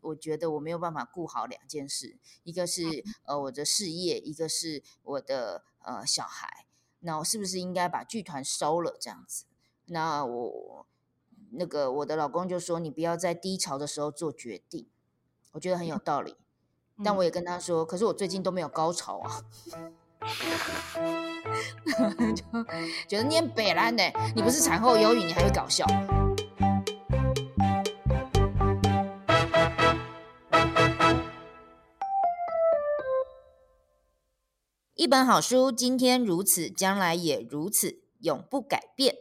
我觉得我没有办法顾好两件事，一个是呃我的事业，一个是我的呃小孩。那我是不是应该把剧团收了这样子？那我那个我的老公就说：“你不要在低潮的时候做决定。”我觉得很有道理，但我也跟他说：“可是我最近都没有高潮啊。”就觉得你很北烂呢，你不是产后忧郁，你还会搞笑。一本好书，今天如此，将来也如此，永不改变。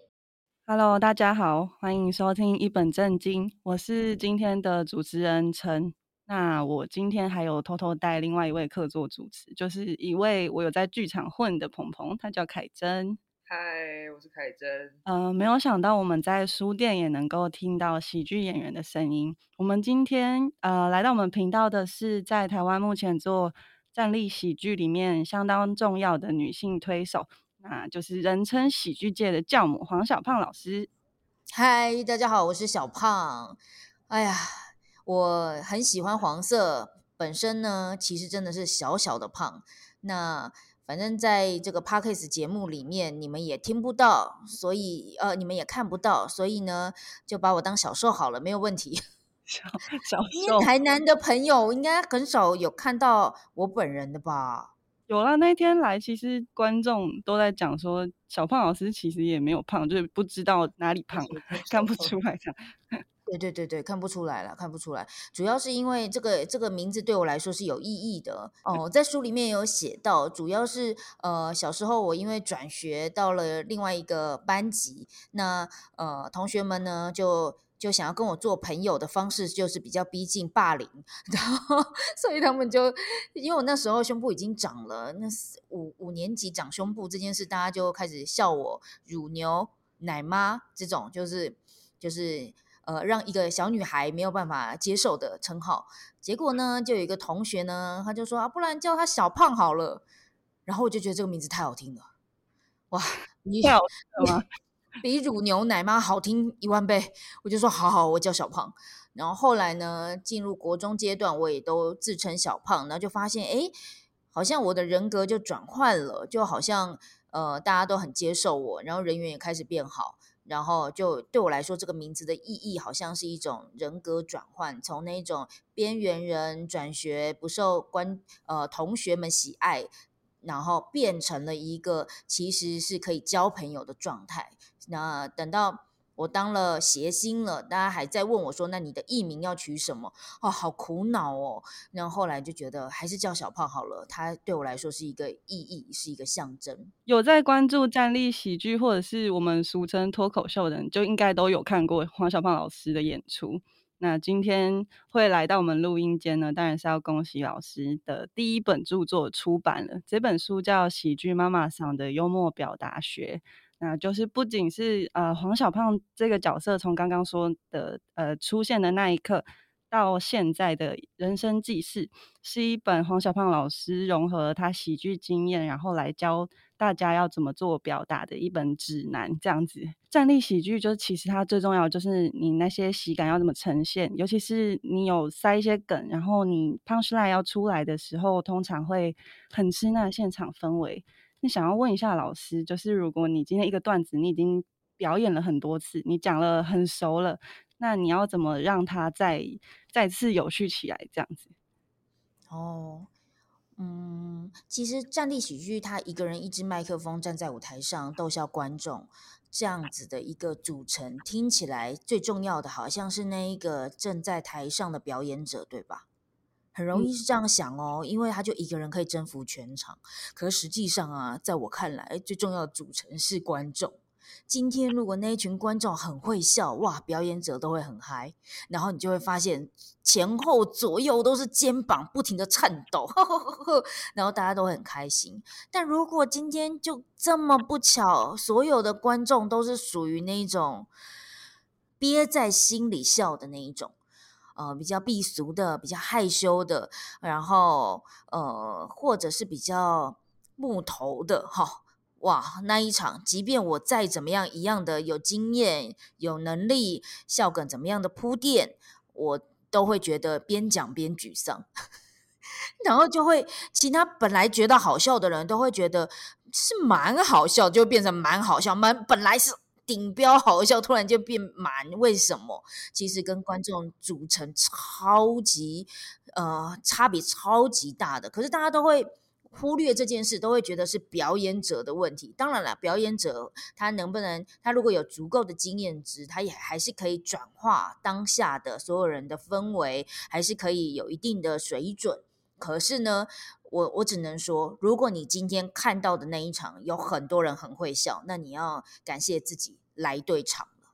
Hello，大家好，欢迎收听一本正经，我是今天的主持人陈。那我今天还有偷偷带另外一位客座主持，就是一位我有在剧场混的鹏鹏，他叫凯珍。嗨，我是凯珍。嗯、呃，没有想到我们在书店也能够听到喜剧演员的声音。我们今天呃来到我们频道的是在台湾目前做。站立喜剧里面相当重要的女性推手，那就是人称喜剧界的教母黄小胖老师。嗨，大家好，我是小胖。哎呀，我很喜欢黄色，本身呢其实真的是小小的胖。那反正在这个 Podcast 节目里面，你们也听不到，所以呃你们也看不到，所以呢就把我当小瘦好了，没有问题。小小瘦，台南的朋友应该很少有看到我本人的吧？有啦，那天来，其实观众都在讲说，小胖老师其实也没有胖，就是不知道哪里胖，看不出来这样。对对对对，看不出来了，看不出来。主要是因为这个这个名字对我来说是有意义的哦。在书里面有写到，主要是呃小时候我因为转学到了另外一个班级，那呃同学们呢就。就想要跟我做朋友的方式，就是比较逼近霸凌，然后 所以他们就因为我那时候胸部已经长了，那五五年级长胸部这件事，大家就开始笑我乳牛奶妈这种，就是就是呃让一个小女孩没有办法接受的称号。结果呢，就有一个同学呢，他就说啊，不然叫他小胖好了。然后我就觉得这个名字太好听了，哇，你太好听吗？比乳牛奶妈好听一万倍，我就说好好，我叫小胖。然后后来呢，进入国中阶段，我也都自称小胖。然后就发现，哎，好像我的人格就转换了，就好像呃，大家都很接受我，然后人缘也开始变好。然后就对我来说，这个名字的意义好像是一种人格转换，从那种边缘人转学不受关呃同学们喜爱，然后变成了一个其实是可以交朋友的状态。那等到我当了谐星了，大家还在问我说：“那你的艺名要取什么？”哦，好苦恼哦。然后后来就觉得还是叫小胖好了，它对我来说是一个意义，是一个象征。有在关注站立喜剧或者是我们俗称脱口秀的人，就应该都有看过黄小胖老师的演出。那今天会来到我们录音间呢，当然是要恭喜老师的第一本著作出版了。这本书叫《喜剧妈妈桑的幽默表达学》。那就是不仅是呃黄小胖这个角色从刚刚说的呃出现的那一刻到现在的人生记事，是一本黄小胖老师融合他喜剧经验，然后来教大家要怎么做表达的一本指南。这样子，站立喜剧就是其实它最重要就是你那些喜感要怎么呈现，尤其是你有塞一些梗，然后你 punchline 要出来的时候，通常会很吃那现场氛围。那想要问一下老师，就是如果你今天一个段子你已经表演了很多次，你讲了很熟了，那你要怎么让它再再次有序起来？这样子。哦，嗯，其实站立喜剧，他一个人一支麦克风站在舞台上逗笑观众，这样子的一个组成，听起来最重要的好像是那一个正在台上的表演者，对吧？很容易是这样想哦，因为他就一个人可以征服全场。可实际上啊，在我看来，最重要的组成是观众。今天如果那一群观众很会笑，哇，表演者都会很嗨。然后你就会发现前后左右都是肩膀不停的颤抖，然后大家都很开心。但如果今天就这么不巧，所有的观众都是属于那一种憋在心里笑的那一种。呃，比较避俗的，比较害羞的，然后呃，或者是比较木头的，哈，哇，那一场，即便我再怎么样一样的有经验、有能力，笑梗怎么样的铺垫，我都会觉得边讲边沮丧，然后就会其他本来觉得好笑的人都会觉得是蛮好笑，就变成蛮好笑，蛮本来是顶标好笑，突然就变蛮为什么？其实跟观众组成超级呃差别超级大的，可是大家都会。忽略这件事，都会觉得是表演者的问题。当然了，表演者他能不能，他如果有足够的经验值，他也还是可以转化当下的所有人的氛围，还是可以有一定的水准。可是呢，我我只能说，如果你今天看到的那一场有很多人很会笑，那你要感谢自己来对场了。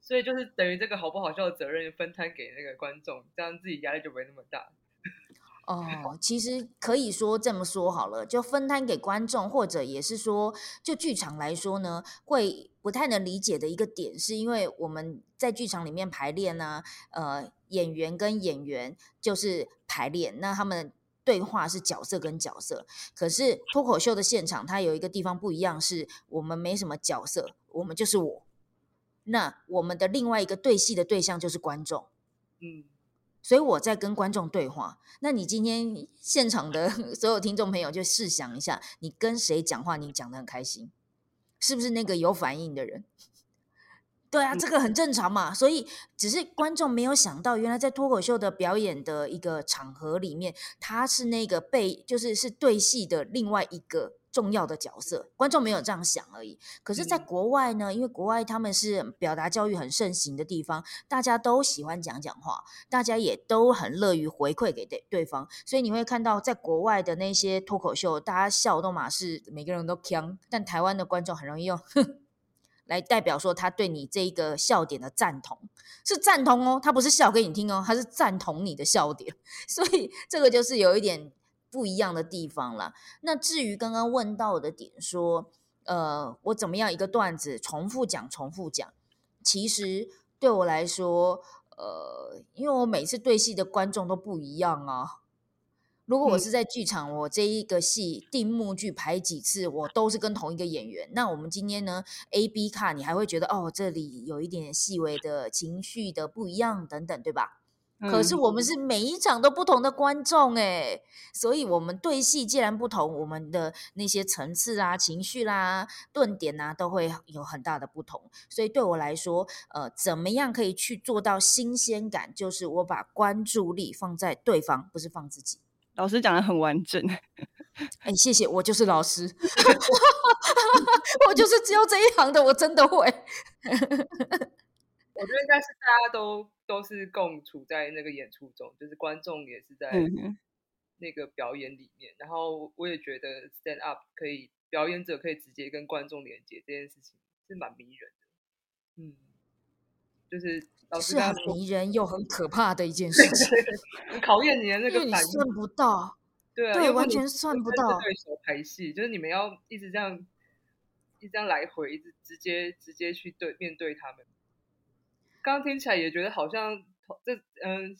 所以就是等于这个好不好笑的责任分摊给那个观众，这样自己压力就不会那么大。哦，其实可以说这么说好了，就分摊给观众，或者也是说，就剧场来说呢，会不太能理解的一个点，是因为我们在剧场里面排练呢，呃，演员跟演员就是排练，那他们对话是角色跟角色，可是脱口秀的现场，它有一个地方不一样，是我们没什么角色，我们就是我，那我们的另外一个对戏的对象就是观众，嗯。所以我在跟观众对话。那你今天现场的 所有听众朋友，就试想一下，你跟谁讲话，你讲的很开心，是不是那个有反应的人？对啊，这个很正常嘛。所以只是观众没有想到，原来在脱口秀的表演的一个场合里面，他是那个被就是是对戏的另外一个。重要的角色，观众没有这样想而已。可是，在国外呢，因为国外他们是表达教育很盛行的地方，大家都喜欢讲讲话，大家也都很乐于回馈给对对方，所以你会看到，在国外的那些脱口秀，大家笑都嘛是每个人都锵，但台湾的观众很容易用哼 来代表说他对你这一个笑点的赞同，是赞同哦，他不是笑给你听哦，他是赞同你的笑点，所以这个就是有一点。不一样的地方了。那至于刚刚问到的点，说，呃，我怎么样一个段子重复讲、重复讲？其实对我来说，呃，因为我每次对戏的观众都不一样啊。如果我是在剧场，我这一个戏定幕剧排几次，我都是跟同一个演员。那我们今天呢，A、B 卡，你还会觉得哦，这里有一点细微的情绪的不一样等等，对吧？可是我们是每一场都不同的观众诶，所以我们对戏既然不同，我们的那些层次啊、情绪啦、顿点啊，都会有很大的不同。所以对我来说，呃，怎么样可以去做到新鲜感？就是我把关注力放在对方，不是放自己。老师讲的很完整，哎，谢谢，我就是老师，我就是只有这一行的，我真的会。我觉得应该是大家都都是共处在那个演出中，就是观众也是在那个表演里面。嗯、然后我也觉得 stand up 可以，表演者可以直接跟观众连接，这件事情是蛮迷人的。嗯，就是老师是很迷人又很可怕的一件事情，考验你的那个反应，算不到，对啊，对，完全算不到。对手排戏，就是你们要一直这样，一直这样来回，一直直接直接去对面对他们。刚刚听起来也觉得好像这嗯，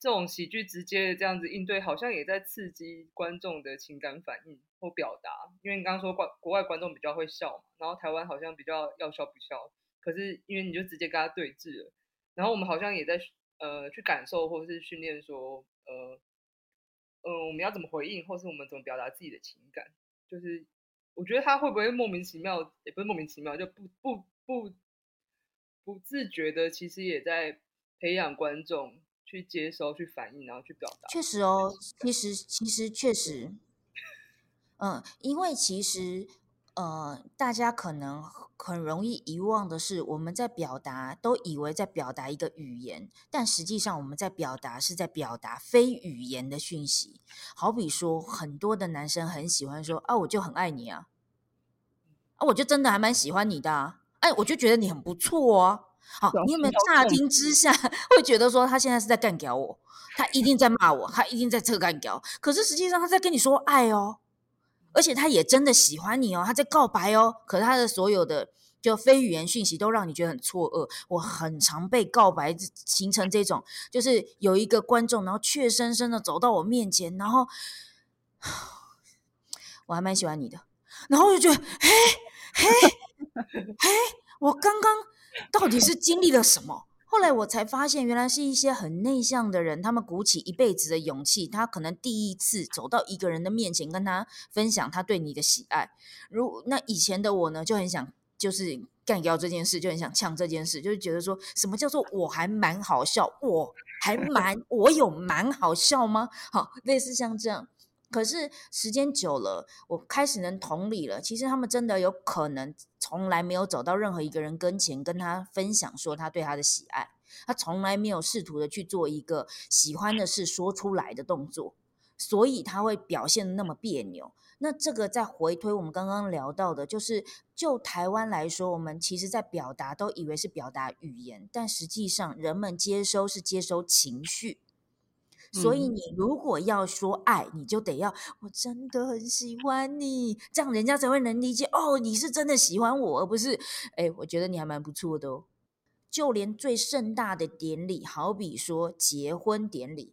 这种喜剧直接这样子应对，好像也在刺激观众的情感反应或表达。因为你刚刚说国国外观众比较会笑嘛，然后台湾好像比较要笑不笑。可是因为你就直接跟他对峙了，然后我们好像也在呃去感受或是训练说呃嗯、呃、我们要怎么回应，或是我们怎么表达自己的情感。就是我觉得他会不会莫名其妙，也不是莫名其妙，就不不不。不自觉的，其实也在培养观众去接收、去反应，然后去表达。确实哦，其实其实确实，嗯，因为其实呃，大家可能很容易遗忘的是，我们在表达，都以为在表达一个语言，但实际上我们在表达是在表达非语言的讯息。好比说，很多的男生很喜欢说啊，我就很爱你啊，啊，我就真的还蛮喜欢你的啊。哎，我就觉得你很不错哦。好，你有没有乍听之下 会觉得说他现在是在干掉我？他一定在骂我，他一定在这干掉。可是实际上他在跟你说爱哦，而且他也真的喜欢你哦，他在告白哦。可是他的所有的就非语言讯息都让你觉得很错愕。我很常被告白形成这种，就是有一个观众，然后怯生生的走到我面前，然后 我还蛮喜欢你的，然后我就觉得，嘿，嘿。哎，我刚刚到底是经历了什么？后来我才发现，原来是一些很内向的人，他们鼓起一辈子的勇气，他可能第一次走到一个人的面前，跟他分享他对你的喜爱。如那以前的我呢，就很想就是干掉这件事，就很想呛这件事，就是觉得说什么叫做我还蛮好笑，我还蛮我有蛮好笑吗？好，类似像这样。可是时间久了，我开始能同理了。其实他们真的有可能从来没有走到任何一个人跟前，跟他分享说他对他的喜爱。他从来没有试图的去做一个喜欢的事说出来的动作，所以他会表现的那么别扭。那这个再回推我们刚刚聊到的，就是就台湾来说，我们其实在表达都以为是表达语言，但实际上人们接收是接收情绪。所以你如果要说爱，你就得要我真的很喜欢你，这样人家才会能理解哦，你是真的喜欢我，而不是哎，我觉得你还蛮不错的哦。就连最盛大的典礼，好比说结婚典礼，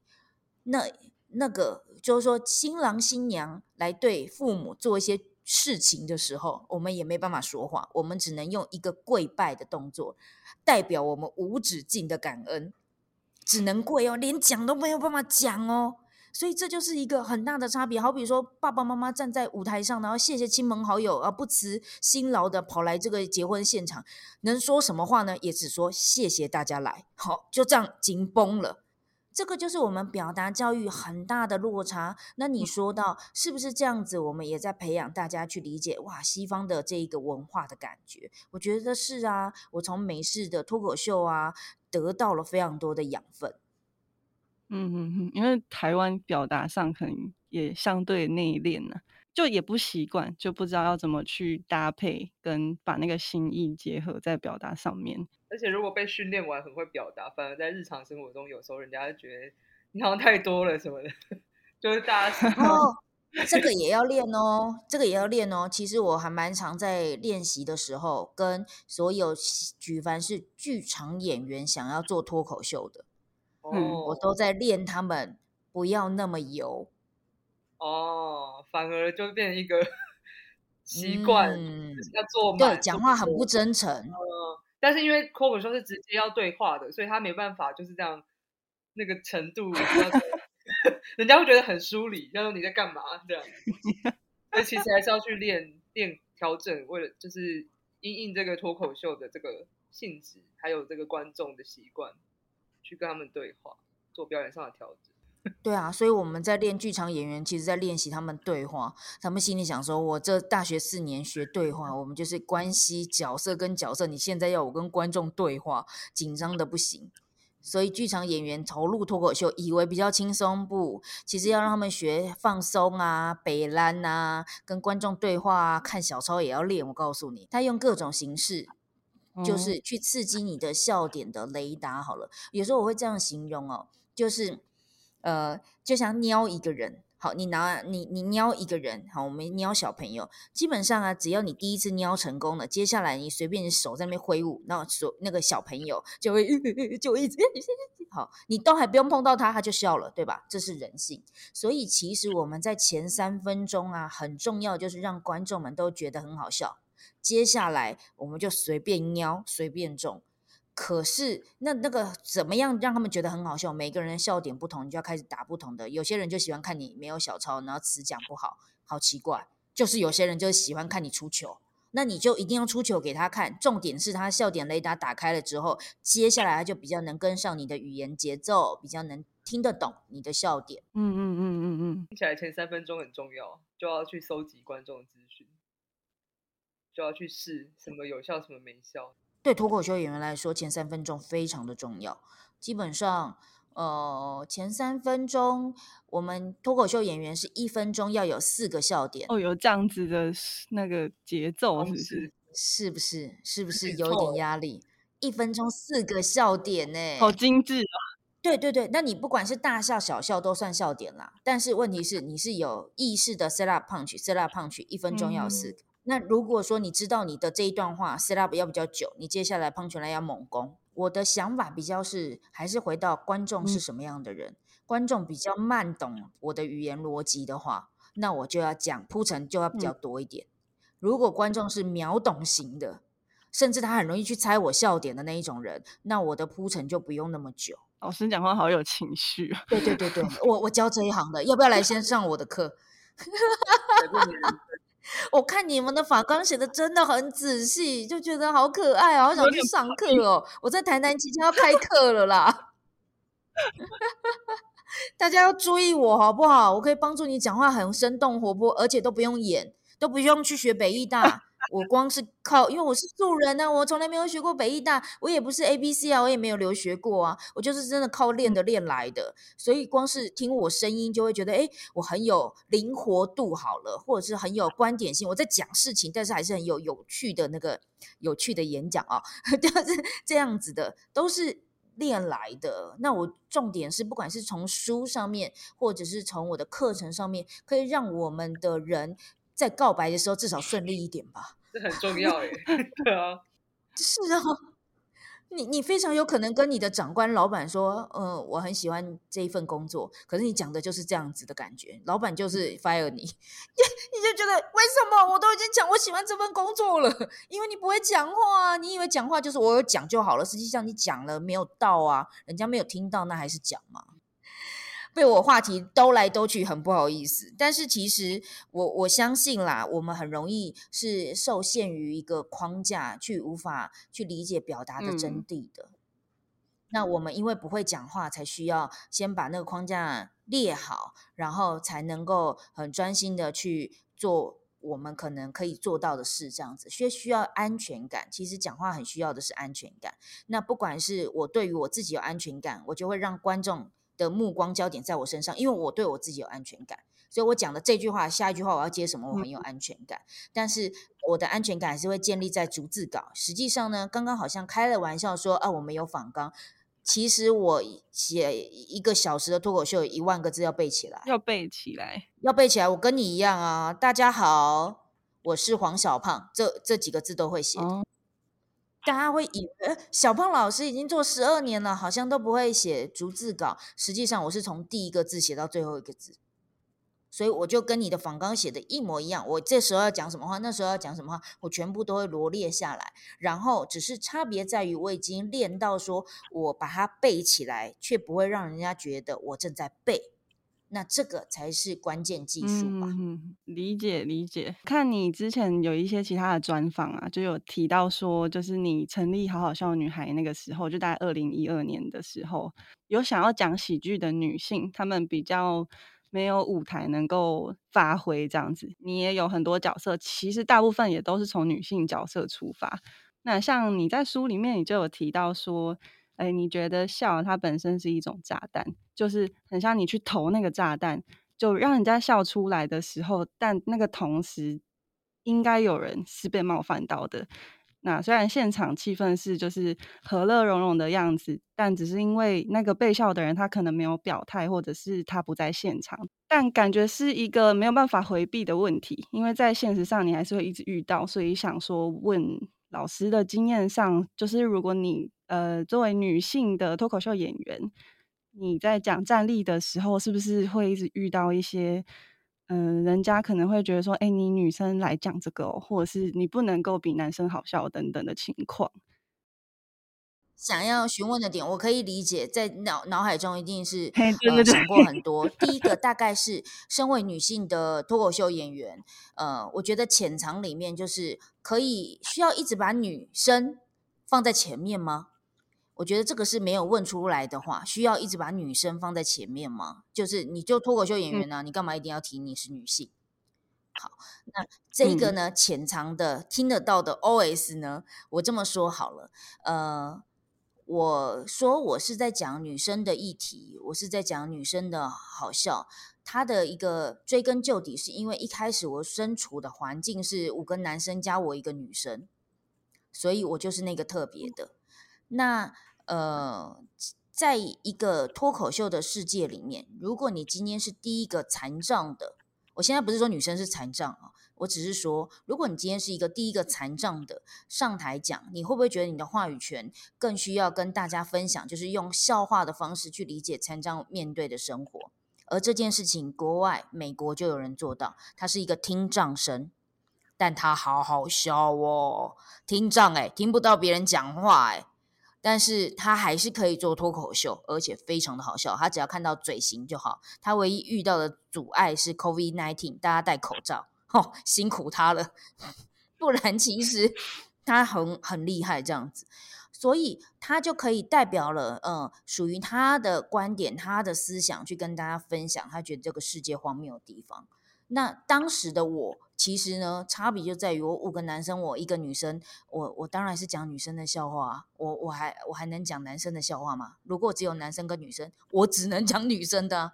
那那个就是说新郎新娘来对父母做一些事情的时候，我们也没办法说话，我们只能用一个跪拜的动作，代表我们无止境的感恩。只能跪哦，连讲都没有办法讲哦，所以这就是一个很大的差别。好比说，爸爸妈妈站在舞台上，然后谢谢亲朋好友啊，不辞辛劳的跑来这个结婚现场，能说什么话呢？也只说谢谢大家来，好，就这样紧绷了。这个就是我们表达教育很大的落差。那你说到是不是这样子？我们也在培养大家去理解哇，西方的这一个文化的感觉。我觉得是啊，我从美式的脱口秀啊。得到了非常多的养分，嗯嗯嗯，因为台湾表达上可能也相对内敛呢，就也不习惯，就不知道要怎么去搭配跟把那个心意结合在表达上面。而且如果被训练完很会表达，反而在日常生活中有时候人家就觉得你好像太多了什么的，就是大家哦。这个也要练哦，这个也要练哦。其实我还蛮常在练习的时候，跟所有举凡是剧场演员想要做脱口秀的，嗯，我都在练他们不要那么油。哦，反而就变成一个 习惯，嗯，要做对，讲话很不真诚。嗯，但是因为脱口秀是直接要对话的，所以他没办法就是这样那个程度。人家会觉得很疏离，要说你在干嘛这样，所以其实还是要去练练调整，为了就是因应这个脱口秀的这个性质，还有这个观众的习惯，去跟他们对话，做表演上的调整。对啊，所以我们在练剧场演员，其实在练习他们对话。他们心里想说：“我这大学四年学对话，我们就是关系角色跟角色，你现在要我跟观众对话，紧张的不行。”所以剧场演员投入脱口秀，以为比较轻松不？其实要让他们学放松啊、北兰啊、跟观众对话啊、看小抄也要练。我告诉你，他用各种形式，就是去刺激你的笑点的雷达。好了，有时候我会这样形容哦，就是呃，就像瞄一个人。好，你拿你你瞄一个人，好，我们瞄小朋友，基本上啊，只要你第一次瞄成功了，接下来你随便手在那边挥舞，那手那个小朋友就会 就会一直好，你都还不用碰到他，他就笑了，对吧？这是人性。所以其实我们在前三分钟啊，很重要就是让观众们都觉得很好笑，接下来我们就随便瞄，随便中。可是那那个怎么样让他们觉得很好笑？每个人的笑点不同，你就要开始打不同的。有些人就喜欢看你没有小抄，然后词讲不好，好奇怪。就是有些人就喜欢看你出糗，那你就一定要出糗给他看。重点是他笑点雷达打开了之后，接下来他就比较能跟上你的语言节奏，比较能听得懂你的笑点。嗯嗯嗯嗯嗯，听起来前三分钟很重要，就要去搜集观众的资讯，就要去试什么有效，什么没效。对脱口秀演员来说，前三分钟非常的重要。基本上，呃，前三分钟，我们脱口秀演员是一分钟要有四个笑点。哦，有这样子的那个节奏，是不是？是不是？是不是有一点压力？一分钟四个笑点呢？好精致啊！对对对，那你不管是大笑小笑都算笑点啦。但是问题是，你是有意识的 set up punch，set up punch，一分钟要有四个。嗯那如果说你知道你的这一段话 set up 要比较久，你接下来 punchline 要猛攻。我的想法比较是，还是回到观众是什么样的人，嗯、观众比较慢懂我的语言逻辑的话，那我就要讲铺陈就要比较多一点。嗯、如果观众是秒懂型的，甚至他很容易去猜我笑点的那一种人，那我的铺陈就不用那么久。老师讲话好有情绪啊！对对对对，我我教这一行的，要不要来先上我的课？我看你们的法纲写的真的很仔细，就觉得好可爱啊，好想去上课哦！我在台南即将要开课了啦，大家要注意我好不好？我可以帮助你讲话很生动活泼，而且都不用演，都不用去学北艺大。我光是靠，因为我是素人啊，我从来没有学过北艺大，我也不是 ABC 啊，我也没有留学过啊，我就是真的靠练的练来的，所以光是听我声音就会觉得，哎，我很有灵活度好了，或者是很有观点性，我在讲事情，但是还是很有有趣的那个有趣的演讲啊，就是这样子的，都是练来的。那我重点是，不管是从书上面，或者是从我的课程上面，可以让我们的人在告白的时候至少顺利一点吧。这很重要耶，对啊，是啊，你你非常有可能跟你的长官、老板说，嗯、呃，我很喜欢这一份工作，可是你讲的就是这样子的感觉，老板就是 fire 你，你你就觉得为什么我都已经讲我喜欢这份工作了，因为你不会讲话啊，你以为讲话就是我有讲就好了，实际上你讲了没有到啊，人家没有听到，那还是讲嘛。被我话题兜来兜去，很不好意思。但是其实我我相信啦，我们很容易是受限于一个框架，去无法去理解表达的真谛的。嗯。那我们因为不会讲话，才需要先把那个框架列好，然后才能够很专心的去做我们可能可以做到的事。这样子，需需要安全感。其实讲话很需要的是安全感。那不管是我对于我自己有安全感，我就会让观众。的目光焦点在我身上，因为我对我自己有安全感，所以我讲的这句话，下一句话我要接什么，我很有安全感。嗯、但是我的安全感还是会建立在逐字稿。实际上呢，刚刚好像开了玩笑说啊，我们有访纲，其实我写一个小时的脱口秀，一万个字要背起来，要背起来，要背起来。我跟你一样啊，大家好，我是黄小胖，这这几个字都会写。哦大家会以为小胖老师已经做十二年了，好像都不会写逐字稿。实际上，我是从第一个字写到最后一个字，所以我就跟你的仿纲写的一模一样。我这时候要讲什么话，那时候要讲什么话，我全部都会罗列下来。然后只是差别在于，我已经练到说我把它背起来，却不会让人家觉得我正在背。那这个才是关键技术吧？嗯，理解理解。看你之前有一些其他的专访啊，就有提到说，就是你成立好好笑女孩那个时候，就大概二零一二年的时候，有想要讲喜剧的女性，她们比较没有舞台能够发挥这样子。你也有很多角色，其实大部分也都是从女性角色出发。那像你在书里面，你就有提到说。哎，你觉得笑它本身是一种炸弹，就是很像你去投那个炸弹，就让人家笑出来的时候，但那个同时应该有人是被冒犯到的。那虽然现场气氛是就是和乐融融的样子，但只是因为那个被笑的人他可能没有表态，或者是他不在现场，但感觉是一个没有办法回避的问题，因为在现实上你还是会一直遇到，所以想说问。老师的经验上，就是如果你呃作为女性的脱口秀演员，你在讲站立的时候，是不是会一直遇到一些嗯、呃，人家可能会觉得说，哎，你女生来讲这个、哦，或者是你不能够比男生好笑等等的情况？想要询问的点，我可以理解，在脑脑海中一定是呃想过很多。第一个 大概是身为女性的脱口秀演员，呃，我觉得潜藏里面就是可以需要一直把女生放在前面吗？我觉得这个是没有问出来的话，需要一直把女生放在前面吗？就是你就脱口秀演员呢、啊，你干嘛一定要提你是女性？好，那这个呢，潜藏的听得到的 OS 呢，我这么说好了，呃。我说我是在讲女生的议题，我是在讲女生的好笑。他的一个追根究底，是因为一开始我身处的环境是五个男生加我一个女生，所以我就是那个特别的。那呃，在一个脱口秀的世界里面，如果你今天是第一个残障的，我现在不是说女生是残障啊。我只是说，如果你今天是一个第一个残障的上台讲，你会不会觉得你的话语权更需要跟大家分享？就是用笑话的方式去理解残障面对的生活。而这件事情，国外美国就有人做到，他是一个听障生，但他好好笑哦，听障哎，听不到别人讲话哎，但是他还是可以做脱口秀，而且非常的好笑。他只要看到嘴型就好，他唯一遇到的阻碍是 COVID nineteen，大家戴口罩，哦，辛苦他了。不然其实他很很厉害这样子。所以他就可以代表了，呃，属于他的观点、他的思想去跟大家分享，他觉得这个世界荒谬的地方。那当时的我，其实呢，差别就在于我五个男生，我一个女生，我我当然是讲女生的笑话，我我还我还能讲男生的笑话吗？如果只有男生跟女生，我只能 讲女生的。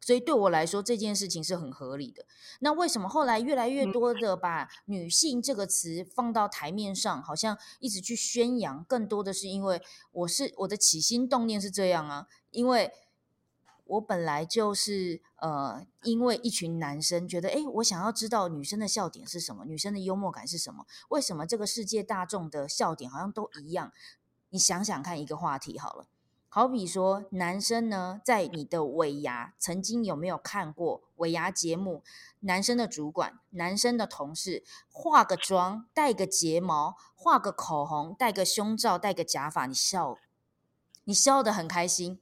所以对我来说，这件事情是很合理的。那为什么后来越来越多的把“女性”这个词放到台面上，好像一直去宣扬？更多的是因为我是我的起心动念是这样啊，因为我本来就是呃，因为一群男生觉得，诶，我想要知道女生的笑点是什么，女生的幽默感是什么？为什么这个世界大众的笑点好像都一样？你想想看，一个话题好了。好比说，男生呢，在你的尾牙曾经有没有看过尾牙节目？男生的主管、男生的同事化个妆、戴个睫毛、画个口红、戴个胸罩、戴个假发，你笑，你笑得很开心。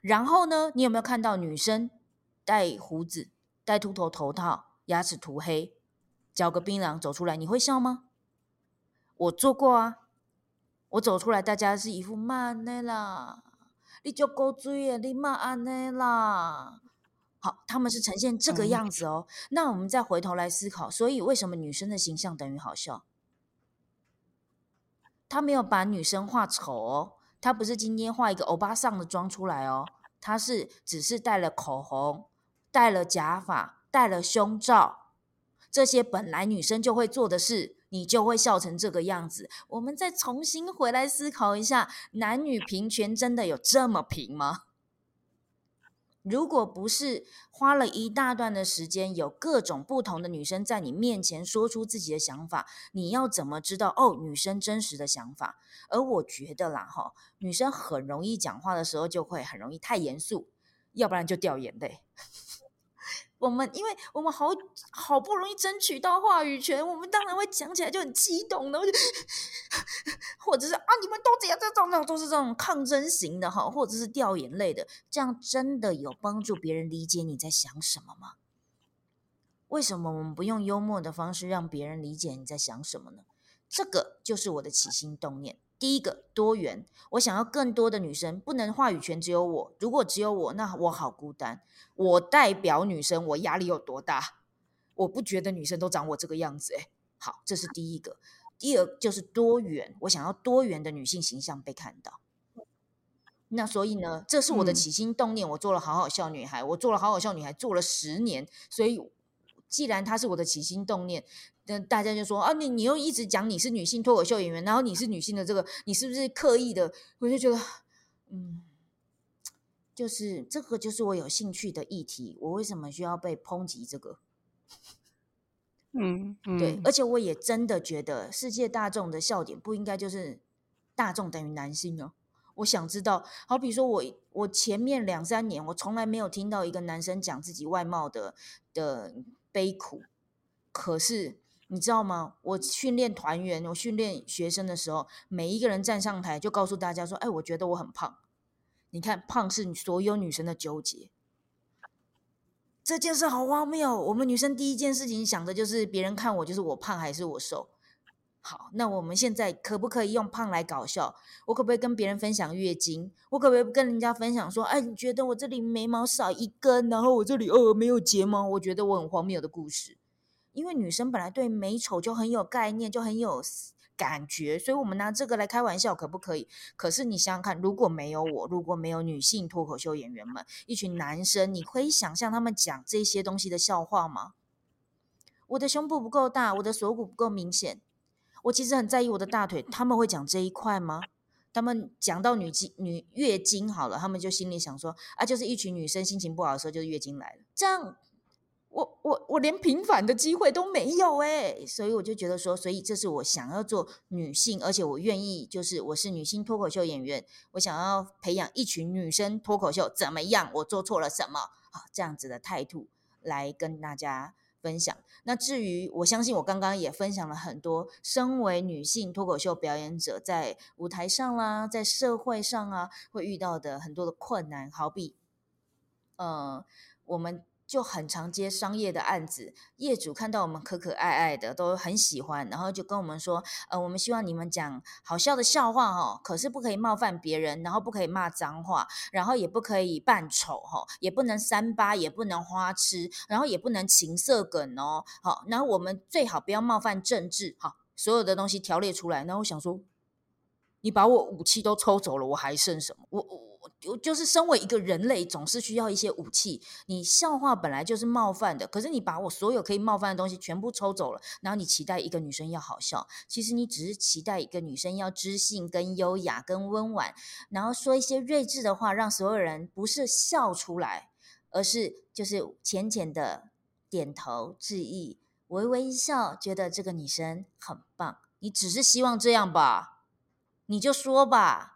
然后呢，你有没有看到女生戴胡子、戴秃头头套、牙齿涂黑、嚼个槟榔走出来，你会笑吗？我做过啊。我走出来，大家是一副慢的啦，你就够追啊，你慢安的啦。好，他们是呈现这个样子哦。那我们再回头来思考，所以为什么女生的形象等于好笑？他没有把女生画丑哦，他不是今天画一个欧巴桑的妆出来哦，他是只是戴了口红，戴了假发，戴了胸罩，这些本来女生就会做的事。你就会笑成这个样子。我们再重新回来思考一下，男女平权真的有这么平吗？如果不是花了一大段的时间，有各种不同的女生在你面前说出自己的想法，你要怎么知道哦，女生真实的想法？而我觉得啦，哈，女生很容易讲话的时候就会很容易太严肃，要不然就掉眼泪。我们因为我们好好不容易争取到话语权，我们当然会讲起来就很激动的，或者是啊，你们都这样，这种都是这种抗争型的哈，或者是掉眼泪的，这样真的有帮助别人理解你在想什么吗？为什么我们不用幽默的方式让别人理解你在想什么呢？这个就是我的起心动念。第一个多元，我想要更多的女生，不能话语权只有我。如果只有我，那我好孤单。我代表女生，我压力有多大？我不觉得女生都长我这个样子。诶，好，这是第一个。第二就是多元，我想要多元的女性形象被看到。那所以呢，这是我的起心动念。我做了好好笑女孩，我做了好好笑女孩，做了十年。所以，既然它是我的起心动念。那大家就说啊，你你又一直讲你是女性脱口秀演员，然后你是女性的这个，你是不是刻意的？我就觉得，嗯，就是这个就是我有兴趣的议题，我为什么需要被抨击这个？嗯，嗯对，而且我也真的觉得世界大众的笑点不应该就是大众等于男性哦。我想知道，好比说我我前面两三年我从来没有听到一个男生讲自己外貌的的悲苦，可是。你知道吗？我训练团员，我训练学生的时候，每一个人站上台就告诉大家说：“哎，我觉得我很胖。”你看，胖是所有女生的纠结。这件事好荒谬。我们女生第一件事情想的就是别人看我就是我胖还是我瘦。好，那我们现在可不可以用胖来搞笑？我可不可以跟别人分享月经？我可不可以跟人家分享说：“哎，你觉得我这里眉毛少一根，然后我这里呃没有睫毛？”我觉得我很荒谬的故事。因为女生本来对美丑就很有概念，就很有感觉，所以我们拿这个来开玩笑可不可以？可是你想想看，如果没有我，如果没有女性脱口秀演员们，一群男生，你可以想象他们讲这些东西的笑话吗？我的胸部不够大，我的锁骨不够明显，我其实很在意我的大腿，他们会讲这一块吗？他们讲到女经女月经好了，他们就心里想说啊，就是一群女生心情不好的时候，就是月经来了，这样。我我我连平反的机会都没有诶，所以我就觉得说，所以这是我想要做女性，而且我愿意，就是我是女性脱口秀演员，我想要培养一群女生脱口秀怎么样？我做错了什么？好，这样子的态度来跟大家分享。那至于我相信，我刚刚也分享了很多，身为女性脱口秀表演者在舞台上啦，在社会上啊，会遇到的很多的困难，好比，呃，我们。就很常接商业的案子，业主看到我们可可爱爱的，都很喜欢，然后就跟我们说，呃，我们希望你们讲好笑的笑话哦，可是不可以冒犯别人，然后不可以骂脏话，然后也不可以扮丑哈，也不能三八，也不能花痴，然后也不能情色梗哦，好，然后我们最好不要冒犯政治，好，所有的东西条列出来，然后我想说，你把我武器都抽走了，我还剩什么？我我。我就是身为一个人类，总是需要一些武器。你笑话本来就是冒犯的，可是你把我所有可以冒犯的东西全部抽走了，然后你期待一个女生要好笑，其实你只是期待一个女生要知性、跟优雅、跟温婉，然后说一些睿智的话，让所有人不是笑出来，而是就是浅浅的点头致意、微微一笑，觉得这个女生很棒。你只是希望这样吧？你就说吧。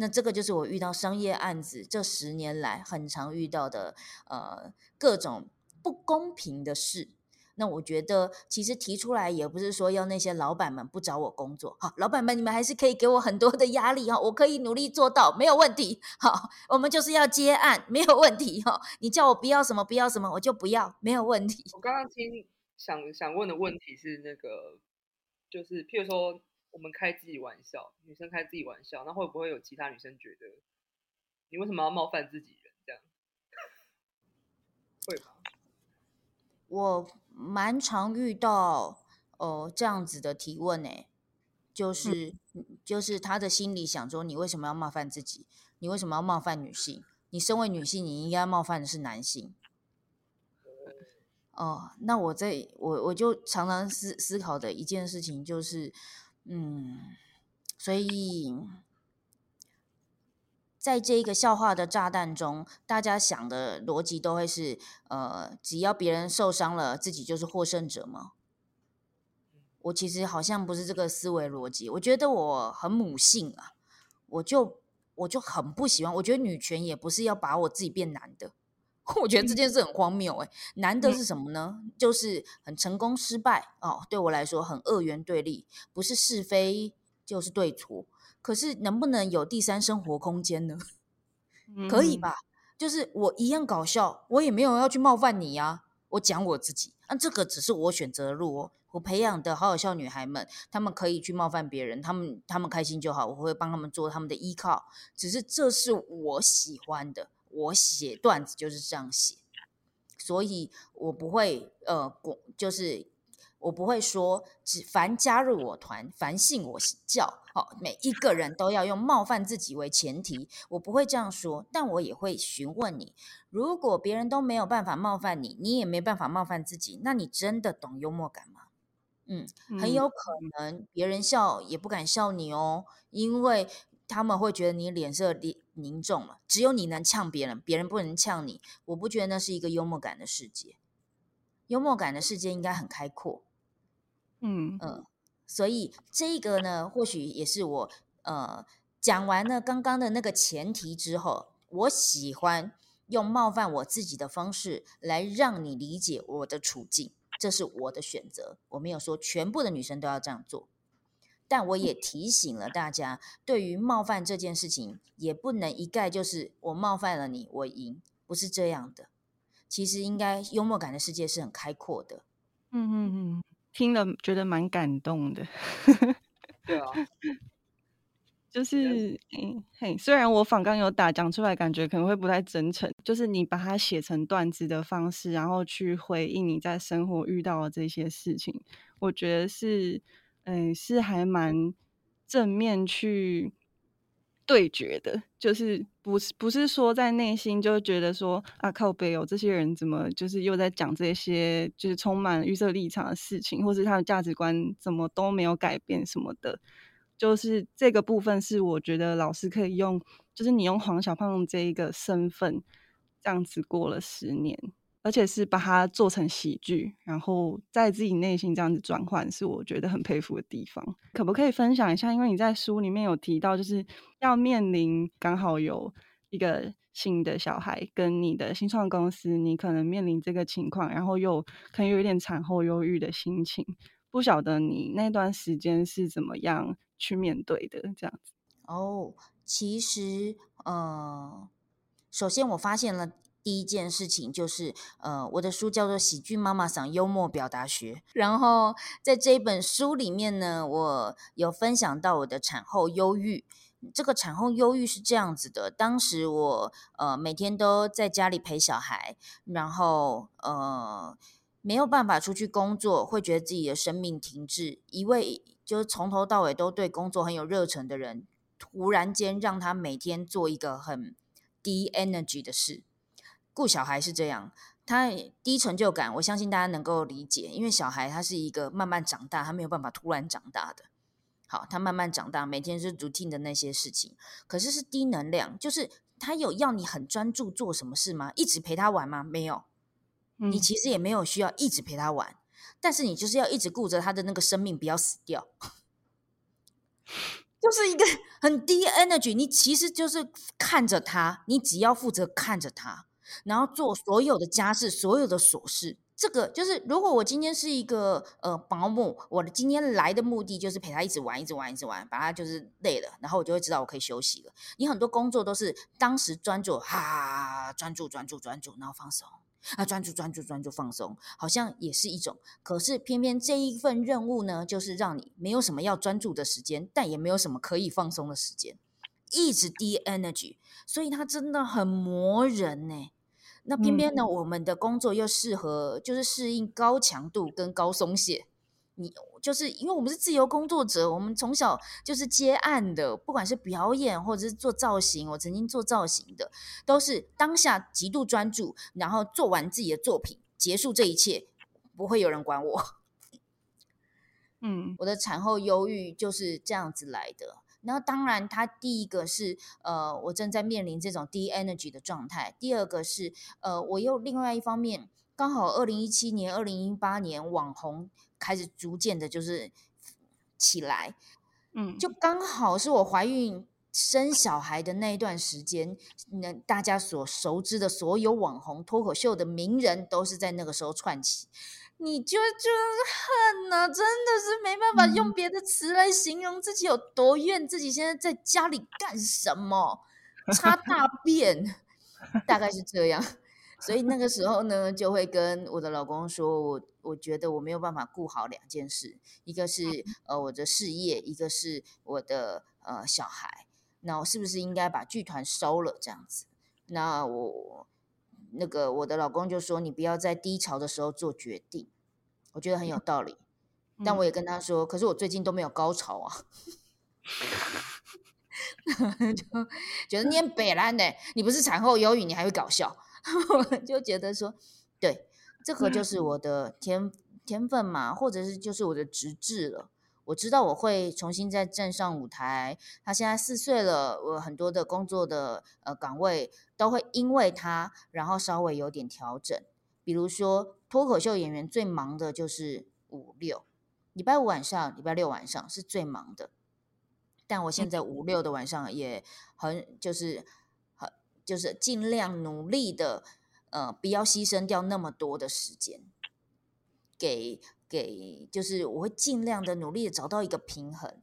那这个就是我遇到商业案子这十年来很常遇到的呃各种不公平的事。那我觉得其实提出来也不是说要那些老板们不找我工作，好，老板们你们还是可以给我很多的压力哈，我可以努力做到，没有问题。好，我们就是要接案，没有问题哈。你叫我不要什么不要什么，我就不要，没有问题。我刚刚听想想问的问题是那个，就是譬如说。我们开自己玩笑，女生开自己玩笑，那会不会有其他女生觉得你为什么要冒犯自己人？这样会吧？我蛮常遇到哦、呃、这样子的提问呢，就是、嗯、就是他的心里想说，你为什么要冒犯自己？你为什么要冒犯女性？你身为女性，你应该冒犯的是男性。哦、呃，那我在我我就常常思思考的一件事情就是。嗯，所以在这一个笑话的炸弹中，大家想的逻辑都会是：呃，只要别人受伤了，自己就是获胜者吗？我其实好像不是这个思维逻辑。我觉得我很母性啊，我就我就很不喜欢。我觉得女权也不是要把我自己变男的。我觉得这件事很荒谬，哎，难的是什么呢？就是很成功失败哦，对我来说很二元对立，不是是非就是对错。可是能不能有第三生活空间呢？可以吧？就是我一样搞笑，我也没有要去冒犯你呀，我讲我自己，那这个只是我选择的路哦。我培养的好好笑女孩们，她们可以去冒犯别人，她们她们开心就好，我会帮她们做她们的依靠。只是这是我喜欢的。我写段子就是这样写，所以我不会呃，就是我不会说，只凡加入我团，凡信我教，好，每一个人都要用冒犯自己为前提，我不会这样说，但我也会询问你，如果别人都没有办法冒犯你，你也没办法冒犯自己，那你真的懂幽默感吗？嗯，很有可能别人笑也不敢笑你哦，因为。他们会觉得你脸色凝重了，只有你能呛别人，别人不能呛你。我不觉得那是一个幽默感的世界，幽默感的世界应该很开阔。嗯嗯，所以这个呢，或许也是我呃讲完了刚刚的那个前提之后，我喜欢用冒犯我自己的方式来让你理解我的处境，这是我的选择。我没有说全部的女生都要这样做。但我也提醒了大家，对于冒犯这件事情，也不能一概就是我冒犯了你，我赢，不是这样的。其实应该幽默感的世界是很开阔的。嗯嗯嗯，听了觉得蛮感动的。对啊，就是嗯嘿，虽然我仿刚有打讲出来，感觉可能会不太真诚，就是你把它写成段子的方式，然后去回应你在生活遇到的这些事情，我觉得是。嗯，是还蛮正面去对决的，就是不是不是说在内心就觉得说啊靠北哦，这些人怎么就是又在讲这些就是充满预设立场的事情，或是他的价值观怎么都没有改变什么的，就是这个部分是我觉得老师可以用，就是你用黄小胖这一个身份这样子过了十年。而且是把它做成喜剧，然后在自己内心这样子转换，是我觉得很佩服的地方。可不可以分享一下？因为你在书里面有提到，就是要面临刚好有一个新的小孩跟你的新创公司，你可能面临这个情况，然后又可能有一点产后忧郁的心情，不晓得你那段时间是怎么样去面对的？这样子。哦，其实，呃，首先我发现了。第一件事情就是，呃，我的书叫做《喜剧妈妈桑幽默表达学》，然后在这一本书里面呢，我有分享到我的产后忧郁。这个产后忧郁是这样子的：当时我呃每天都在家里陪小孩，然后呃没有办法出去工作，会觉得自己的生命停滞。一位就是从头到尾都对工作很有热忱的人，突然间让他每天做一个很低 energy 的事。顾小孩是这样，他低成就感，我相信大家能够理解，因为小孩他是一个慢慢长大，他没有办法突然长大的。好，他慢慢长大，每天是 routine 的那些事情，可是是低能量，就是他有要你很专注做什么事吗？一直陪他玩吗？没有，你其实也没有需要一直陪他玩，嗯、但是你就是要一直顾着他的那个生命不要死掉，就是一个很低 energy，你其实就是看着他，你只要负责看着他。然后做所有的家事，所有的琐事。这个就是，如果我今天是一个呃保姆，我的今天来的目的就是陪他一直玩，一直玩，一直玩，把他就是累了，然后我就会知道我可以休息了。你很多工作都是当时专注，哈，专注，专注，专注，然后放松啊，专注，专注，专注，放松，好像也是一种。可是偏偏这一份任务呢，就是让你没有什么要专注的时间，但也没有什么可以放松的时间，一直低 energy，所以它真的很磨人呢。那偏偏呢，我们的工作又适合，就是适应高强度跟高松懈。你就是因为我们是自由工作者，我们从小就是接案的，不管是表演或者是做造型，我曾经做造型的，都是当下极度专注，然后做完自己的作品，结束这一切，不会有人管我。嗯，我的产后忧郁就是这样子来的。那当然，他第一个是呃，我正在面临这种低 energy 的状态。第二个是呃，我又另外一方面，刚好二零一七年、二零一八年网红开始逐渐的，就是起来，嗯，就刚好是我怀孕生小孩的那一段时间，那大家所熟知的所有网红、脱口秀的名人，都是在那个时候串起。你就就恨呐、啊，真的是没办法用别的词来形容自己有多怨自己现在在家里干什么，擦大便，大概是这样。所以那个时候呢，就会跟我的老公说，我我觉得我没有办法顾好两件事，一个是呃我的事业，一个是我的呃小孩。那我是不是应该把剧团收了这样子？那我。那个我的老公就说：“你不要在低潮的时候做决定。”我觉得很有道理，嗯、但我也跟他说：“可是我最近都没有高潮啊。”就觉得你很北烂的，你不是产后忧郁，你还会搞笑。我就觉得说，对，这个就是我的天天分嘛，或者是就是我的直至了。我知道我会重新再站上舞台。他现在四岁了，我很多的工作的呃岗位都会因为他，然后稍微有点调整。比如说脱口秀演员最忙的就是五六，礼拜五晚上、礼拜六晚上是最忙的。但我现在五六的晚上也很就是很就是尽量努力的呃，不要牺牲掉那么多的时间给。给就是我会尽量的努力的找到一个平衡。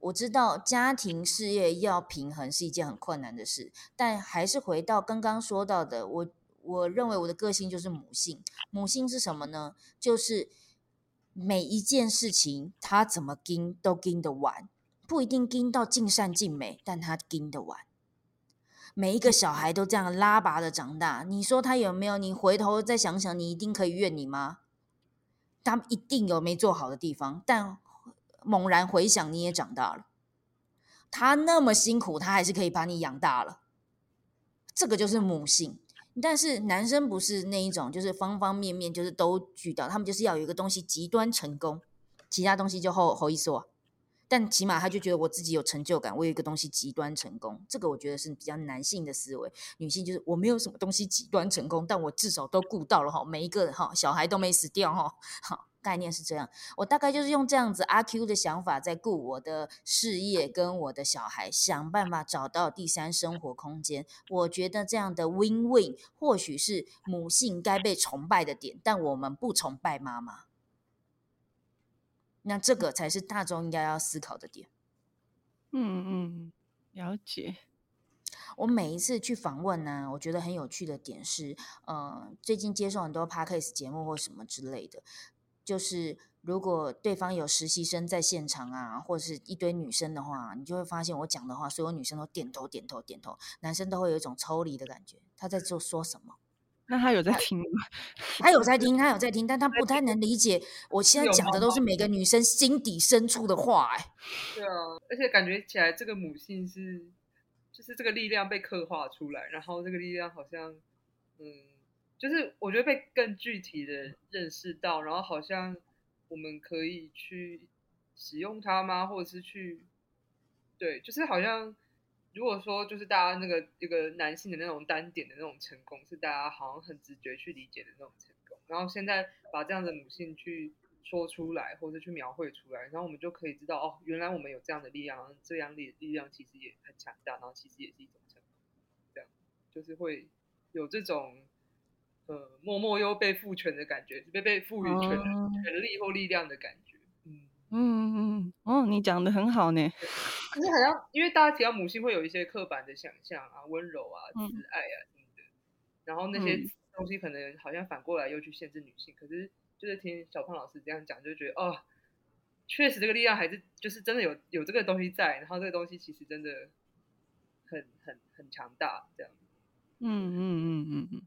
我知道家庭事业要平衡是一件很困难的事，但还是回到刚刚说到的，我我认为我的个性就是母性。母性是什么呢？就是每一件事情他怎么盯都盯得完，不一定盯到尽善尽美，但他盯得完。每一个小孩都这样拉拔的长大，你说他有没有？你回头再想想，你一定可以怨你吗？他一定有没做好的地方，但猛然回想，你也长大了。他那么辛苦，他还是可以把你养大了。这个就是母性。但是男生不是那一种，就是方方面面就是都举到，他们就是要有一个东西极端成功，其他东西就后后一说。但起码他就觉得我自己有成就感，我有一个东西极端成功，这个我觉得是比较男性的思维。女性就是我没有什么东西极端成功，但我至少都顾到了哈，每一个哈小孩都没死掉哈，好，概念是这样。我大概就是用这样子阿 Q 的想法在顾我的事业跟我的小孩，想办法找到第三生活空间。我觉得这样的 win win 或许是母性该被崇拜的点，但我们不崇拜妈妈。那这个才是大众应该要思考的点。嗯嗯，了解。我每一次去访问呢，我觉得很有趣的点是，呃，最近接受很多 podcast 节目或什么之类的，就是如果对方有实习生在现场啊，或者是一堆女生的话，你就会发现我讲的话，所有女生都点头点头点头，男生都会有一种抽离的感觉，他在做说什么？那他有在听吗？他有在听，他有在听，但他不太能理解我现在讲的都是每个女生心底深处的话。哎，对啊，而且感觉起来这个母性是，就是这个力量被刻画出来，然后这个力量好像，嗯，就是我觉得被更具体的认识到，然后好像我们可以去使用它吗？或者是去，对，就是好像。如果说就是大家那个一个男性的那种单点的那种成功，是大家好像很直觉去理解的那种成功，然后现在把这样的母性去说出来，或者去描绘出来，然后我们就可以知道哦，原来我们有这样的力量，这样力力量其实也很强大，然后其实也是一种成功，这样就是会有这种呃默默又被赋权的感觉，被被赋予权权力或力量的感觉。嗯嗯哦，你讲的很好呢。可是好像因为大家提到母性，会有一些刻板的想象啊，温柔啊，慈爱啊什么的。嗯、然后那些东西可能好像反过来又去限制女性。嗯、可是就是听小胖老师这样讲，就觉得哦，确实这个力量还是就是真的有有这个东西在。然后这个东西其实真的很很很强大，这样。嗯嗯嗯嗯嗯。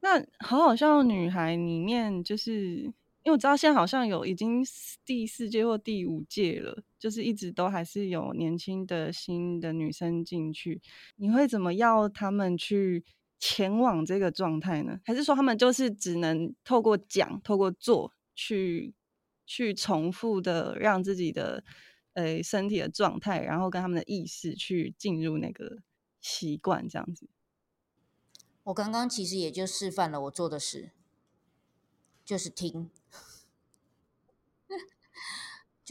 那好好笑女孩里面就是。因为我知道现在好像有已经第四届或第五届了，就是一直都还是有年轻的新的女生进去。你会怎么要他们去前往这个状态呢？还是说他们就是只能透过讲、透过做去去重复的让自己的呃身体的状态，然后跟他们的意识去进入那个习惯这样子？我刚刚其实也就示范了我做的事，就是听。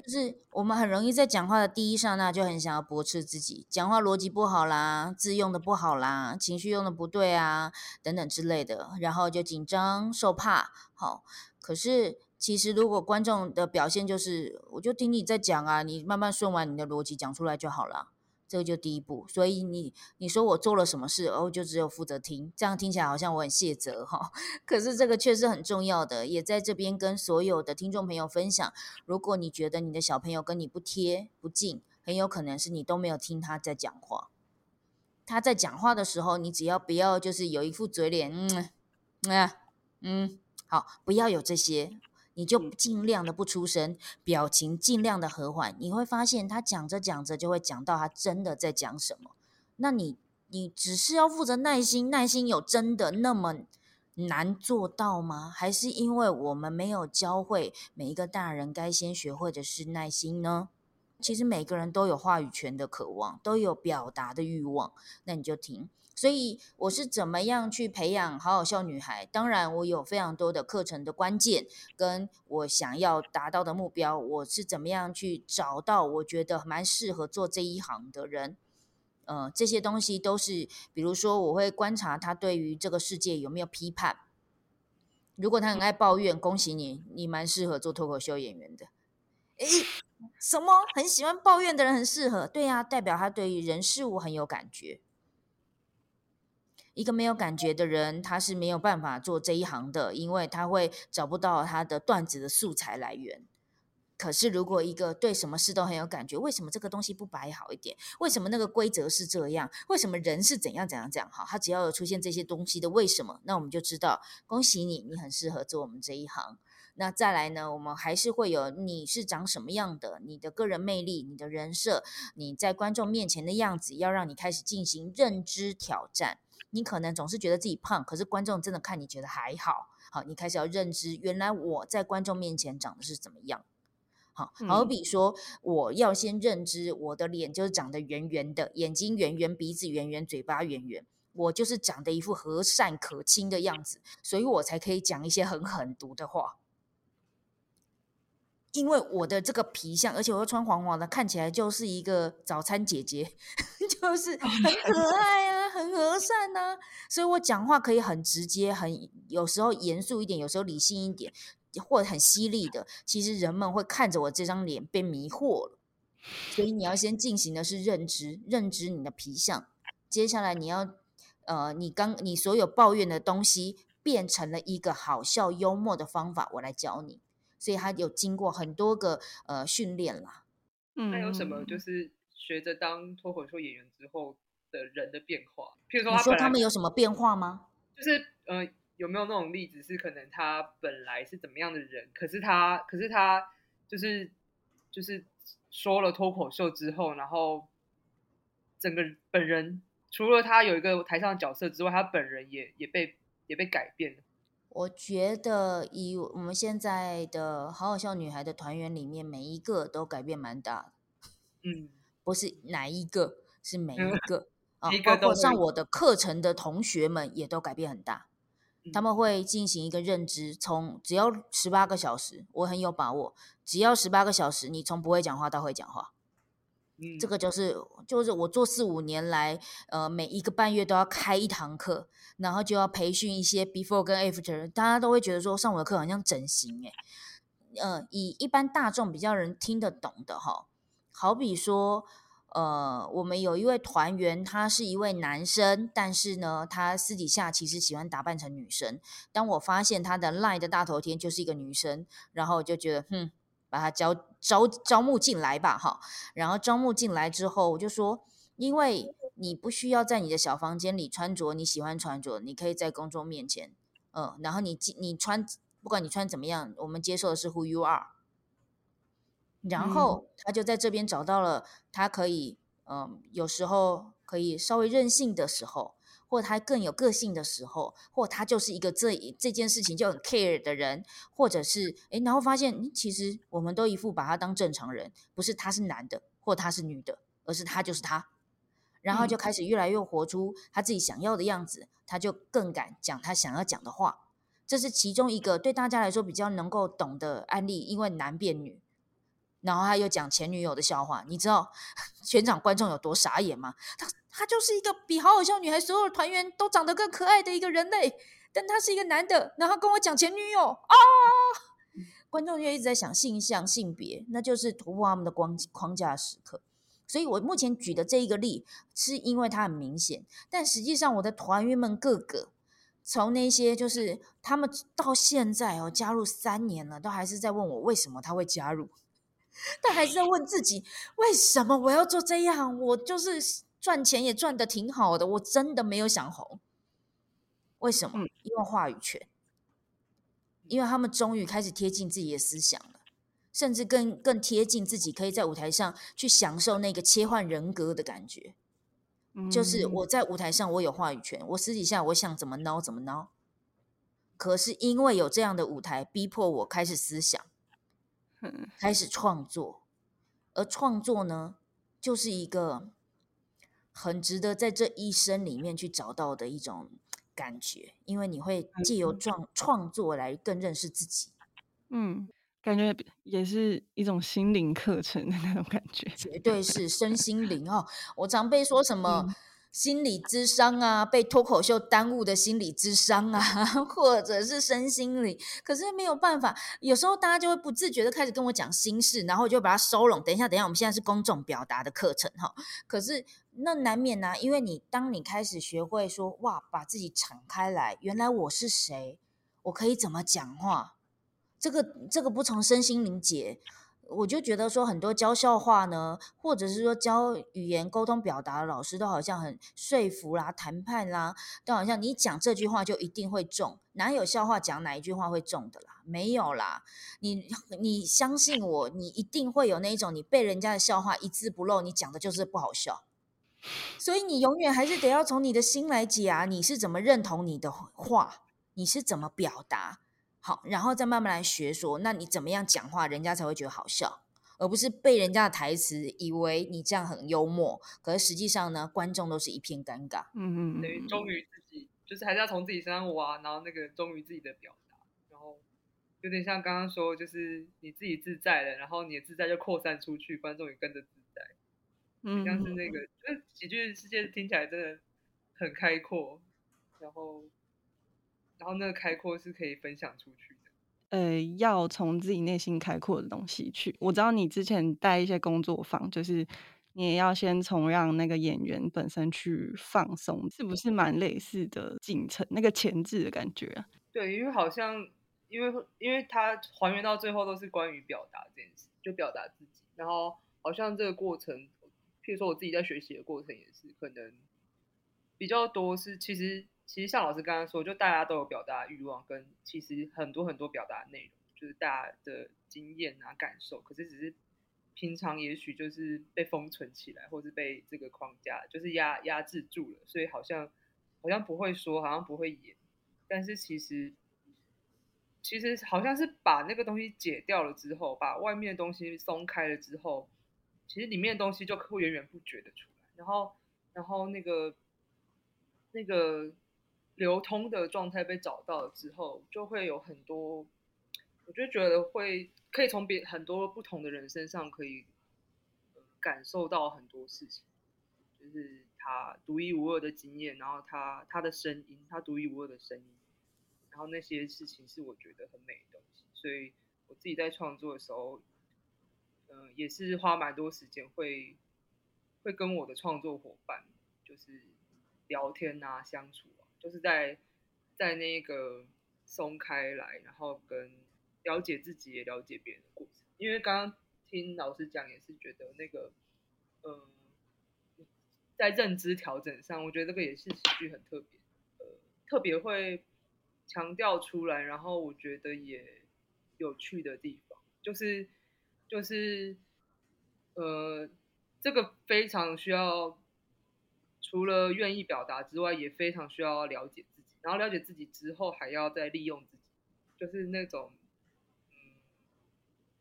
就是我们很容易在讲话的第一刹那就很想要驳斥自己，讲话逻辑不好啦，字用的不好啦，情绪用的不对啊，等等之类的，然后就紧张受怕。好，可是其实如果观众的表现就是，我就听你在讲啊，你慢慢顺完你的逻辑讲出来就好了。这个就第一步，所以你你说我做了什么事，哦，就只有负责听，这样听起来好像我很卸责哈。可是这个确实很重要的，也在这边跟所有的听众朋友分享。如果你觉得你的小朋友跟你不贴不近，很有可能是你都没有听他在讲话。他在讲话的时候，你只要不要就是有一副嘴脸，嗯嗯嗯，好，不要有这些。你就尽量的不出声，表情尽量的和缓，你会发现他讲着讲着就会讲到他真的在讲什么。那你你只是要负责耐心，耐心有真的那么难做到吗？还是因为我们没有教会每一个大人该先学会的是耐心呢？其实每个人都有话语权的渴望，都有表达的欲望，那你就听。所以我是怎么样去培养好好笑女孩？当然，我有非常多的课程的关键，跟我想要达到的目标。我是怎么样去找到我觉得蛮适合做这一行的人？呃，这些东西都是，比如说我会观察他对于这个世界有没有批判。如果他很爱抱怨，恭喜你，你蛮适合做脱口秀演员的。诶，什么？很喜欢抱怨的人很适合？对呀，代表他对于人事物很有感觉。一个没有感觉的人，他是没有办法做这一行的，因为他会找不到他的段子的素材来源。可是，如果一个对什么事都很有感觉，为什么这个东西不摆好一点？为什么那个规则是这样？为什么人是怎样怎样怎样？好，他只要有出现这些东西的为什么，那我们就知道，恭喜你，你很适合做我们这一行。那再来呢，我们还是会有你是长什么样的，你的个人魅力，你的人设，你在观众面前的样子，要让你开始进行认知挑战。你可能总是觉得自己胖，可是观众真的看你觉得还好。好，你开始要认知，原来我在观众面前长得是怎么样。好，好比说，我要先认知我的脸就是长得圆圆的，眼睛圆圆，鼻子圆圆，嘴巴圆圆，我就是长得一副和善可亲的样子，所以我才可以讲一些很狠毒的话。因为我的这个皮相，而且我又穿黄黄的，看起来就是一个早餐姐姐，就是很可 爱啊，很和善啊，所以我讲话可以很直接，很有时候严肃一点，有时候理性一点。或者很犀利的，其实人们会看着我这张脸被迷惑了，所以你要先进行的是认知，认知你的皮相。接下来你要，呃，你刚你所有抱怨的东西变成了一个好笑幽默的方法，我来教你。所以他有经过很多个呃训练啦。嗯，那有什么就是学着当脱口秀演员之后的人的变化？譬如说他，你说他们有什么变化吗？就是呃。有没有那种例子是可能他本来是怎么样的人，可是他可是他就是就是说了脱口秀之后，然后整个本人除了他有一个台上的角色之外，他本人也也被也被改变了。我觉得以我们现在的好好笑女孩的团员里面，每一个都改变蛮大的。嗯，不是哪一个，是每一个啊，一个包括上我的课程的同学们也都改变很大。他们会进行一个认知，从只要十八个小时，我很有把握，只要十八个小时，你从不会讲话到会讲话。嗯，这个就是就是我做四五年来，呃，每一个半月都要开一堂课，然后就要培训一些 before 跟 after，大家都会觉得说上我的课好像整形诶，呃，以一般大众比较人听得懂的哈，好比说。呃，我们有一位团员，他是一位男生，但是呢，他私底下其实喜欢打扮成女生。当我发现他的 LINE 的大头贴就是一个女生，然后我就觉得，哼，把他招招招募进来吧，哈。然后招募进来之后，我就说，因为你不需要在你的小房间里穿着你喜欢穿着，你可以在公众面前，嗯、呃，然后你你穿，不管你穿怎么样，我们接受的是 Who you are。然后他就在这边找到了他可以，嗯，有时候可以稍微任性的时候，或他更有个性的时候，或他就是一个这这件事情就很 care 的人，或者是诶，然后发现其实我们都一副把他当正常人，不是他是男的或他是女的，而是他就是他，然后就开始越来越活出他自己想要的样子，他就更敢讲他想要讲的话，这是其中一个对大家来说比较能够懂的案例，因为男变女。然后他又讲前女友的笑话，你知道 全场观众有多傻眼吗？他他就是一个比好好笑女孩所有团员都长得更可爱的一个人类，但他是一个男的，然后跟我讲前女友啊！观众就一直在想性向、性别，那就是突破他们的框框架时刻。所以我目前举的这一个例，是因为它很明显，但实际上我的团员们个个，从那些就是他们到现在哦加入三年了，都还是在问我为什么他会加入。他还是在问自己，为什么我要做这样？我就是赚钱也赚的挺好的，我真的没有想红。为什么？因为话语权，因为他们终于开始贴近自己的思想了，甚至更更贴近自己，可以在舞台上去享受那个切换人格的感觉。就是我在舞台上我有话语权，我私底下我想怎么闹怎么闹。可是因为有这样的舞台，逼迫我开始思想。开始创作，而创作呢，就是一个很值得在这一生里面去找到的一种感觉，因为你会借由创创作来更认识自己。嗯，感觉也是一种心灵课程的那种感觉，绝对是身心灵哦。我常被说什么？嗯心理智商啊，被脱口秀耽误的心理智商啊，或者是身心灵，可是没有办法，有时候大家就会不自觉的开始跟我讲心事，然后就把它收拢。等一下，等一下，我们现在是公众表达的课程哈，可是那难免啊，因为你当你开始学会说哇，把自己敞开来，原来我是谁，我可以怎么讲话，这个这个不从身心灵解。我就觉得说，很多教笑话呢，或者是说教语言沟通表达的老师，都好像很说服啦、谈判啦，都好像你讲这句话就一定会中，哪有笑话讲哪一句话会中的啦？没有啦，你你相信我，你一定会有那一种，你被人家的笑话一字不漏，你讲的就是不好笑，所以你永远还是得要从你的心来解啊，你是怎么认同你的话，你是怎么表达。好，然后再慢慢来学说，那你怎么样讲话，人家才会觉得好笑？而不是被人家的台词，以为你这样很幽默，可是实际上呢，观众都是一片尴尬。嗯嗯，等于忠于自己，就是还是要从自己身上挖，然后那个忠于自己的表达，然后有点像刚刚说，就是你自己自在了，然后你的自在就扩散出去，观众也跟着自在。嗯，像是那个，就是喜剧世界听起来真的很开阔，然后。然后那个开阔是可以分享出去的，呃，要从自己内心开阔的东西去。我知道你之前带一些工作坊，就是你也要先从让那个演员本身去放松，是不是蛮类似的进程？那个前置的感觉啊？对，因为好像因为因为它还原到最后都是关于表达这件事，就表达自己。然后好像这个过程，譬如说我自己在学习的过程也是，可能比较多是其实。其实像老师刚刚说，就大家都有表达欲望，跟其实很多很多表达内容，就是大家的经验啊、感受。可是只是平常也许就是被封存起来，或是被这个框架就是压压制住了，所以好像好像不会说，好像不会演。但是其实其实好像是把那个东西解掉了之后，把外面的东西松开了之后，其实里面的东西就会源源不绝的出来。然后然后那个那个。流通的状态被找到之后，就会有很多，我就觉得会可以从别很多不同的人身上可以感受到很多事情，就是他独一无二的经验，然后他他的声音，他独一无二的声音，然后那些事情是我觉得很美的东西，所以我自己在创作的时候，嗯、也是花蛮多时间会会跟我的创作伙伴就是聊天啊，相处啊。就是在在那个松开来，然后跟了解自己也了解别人的过程。因为刚刚听老师讲，也是觉得那个，嗯，在认知调整上，我觉得这个也是喜剧很特别，呃，特别会强调出来。然后我觉得也有趣的地方，就是就是，呃，这个非常需要。除了愿意表达之外，也非常需要了解自己。然后了解自己之后，还要再利用自己，就是那种，嗯，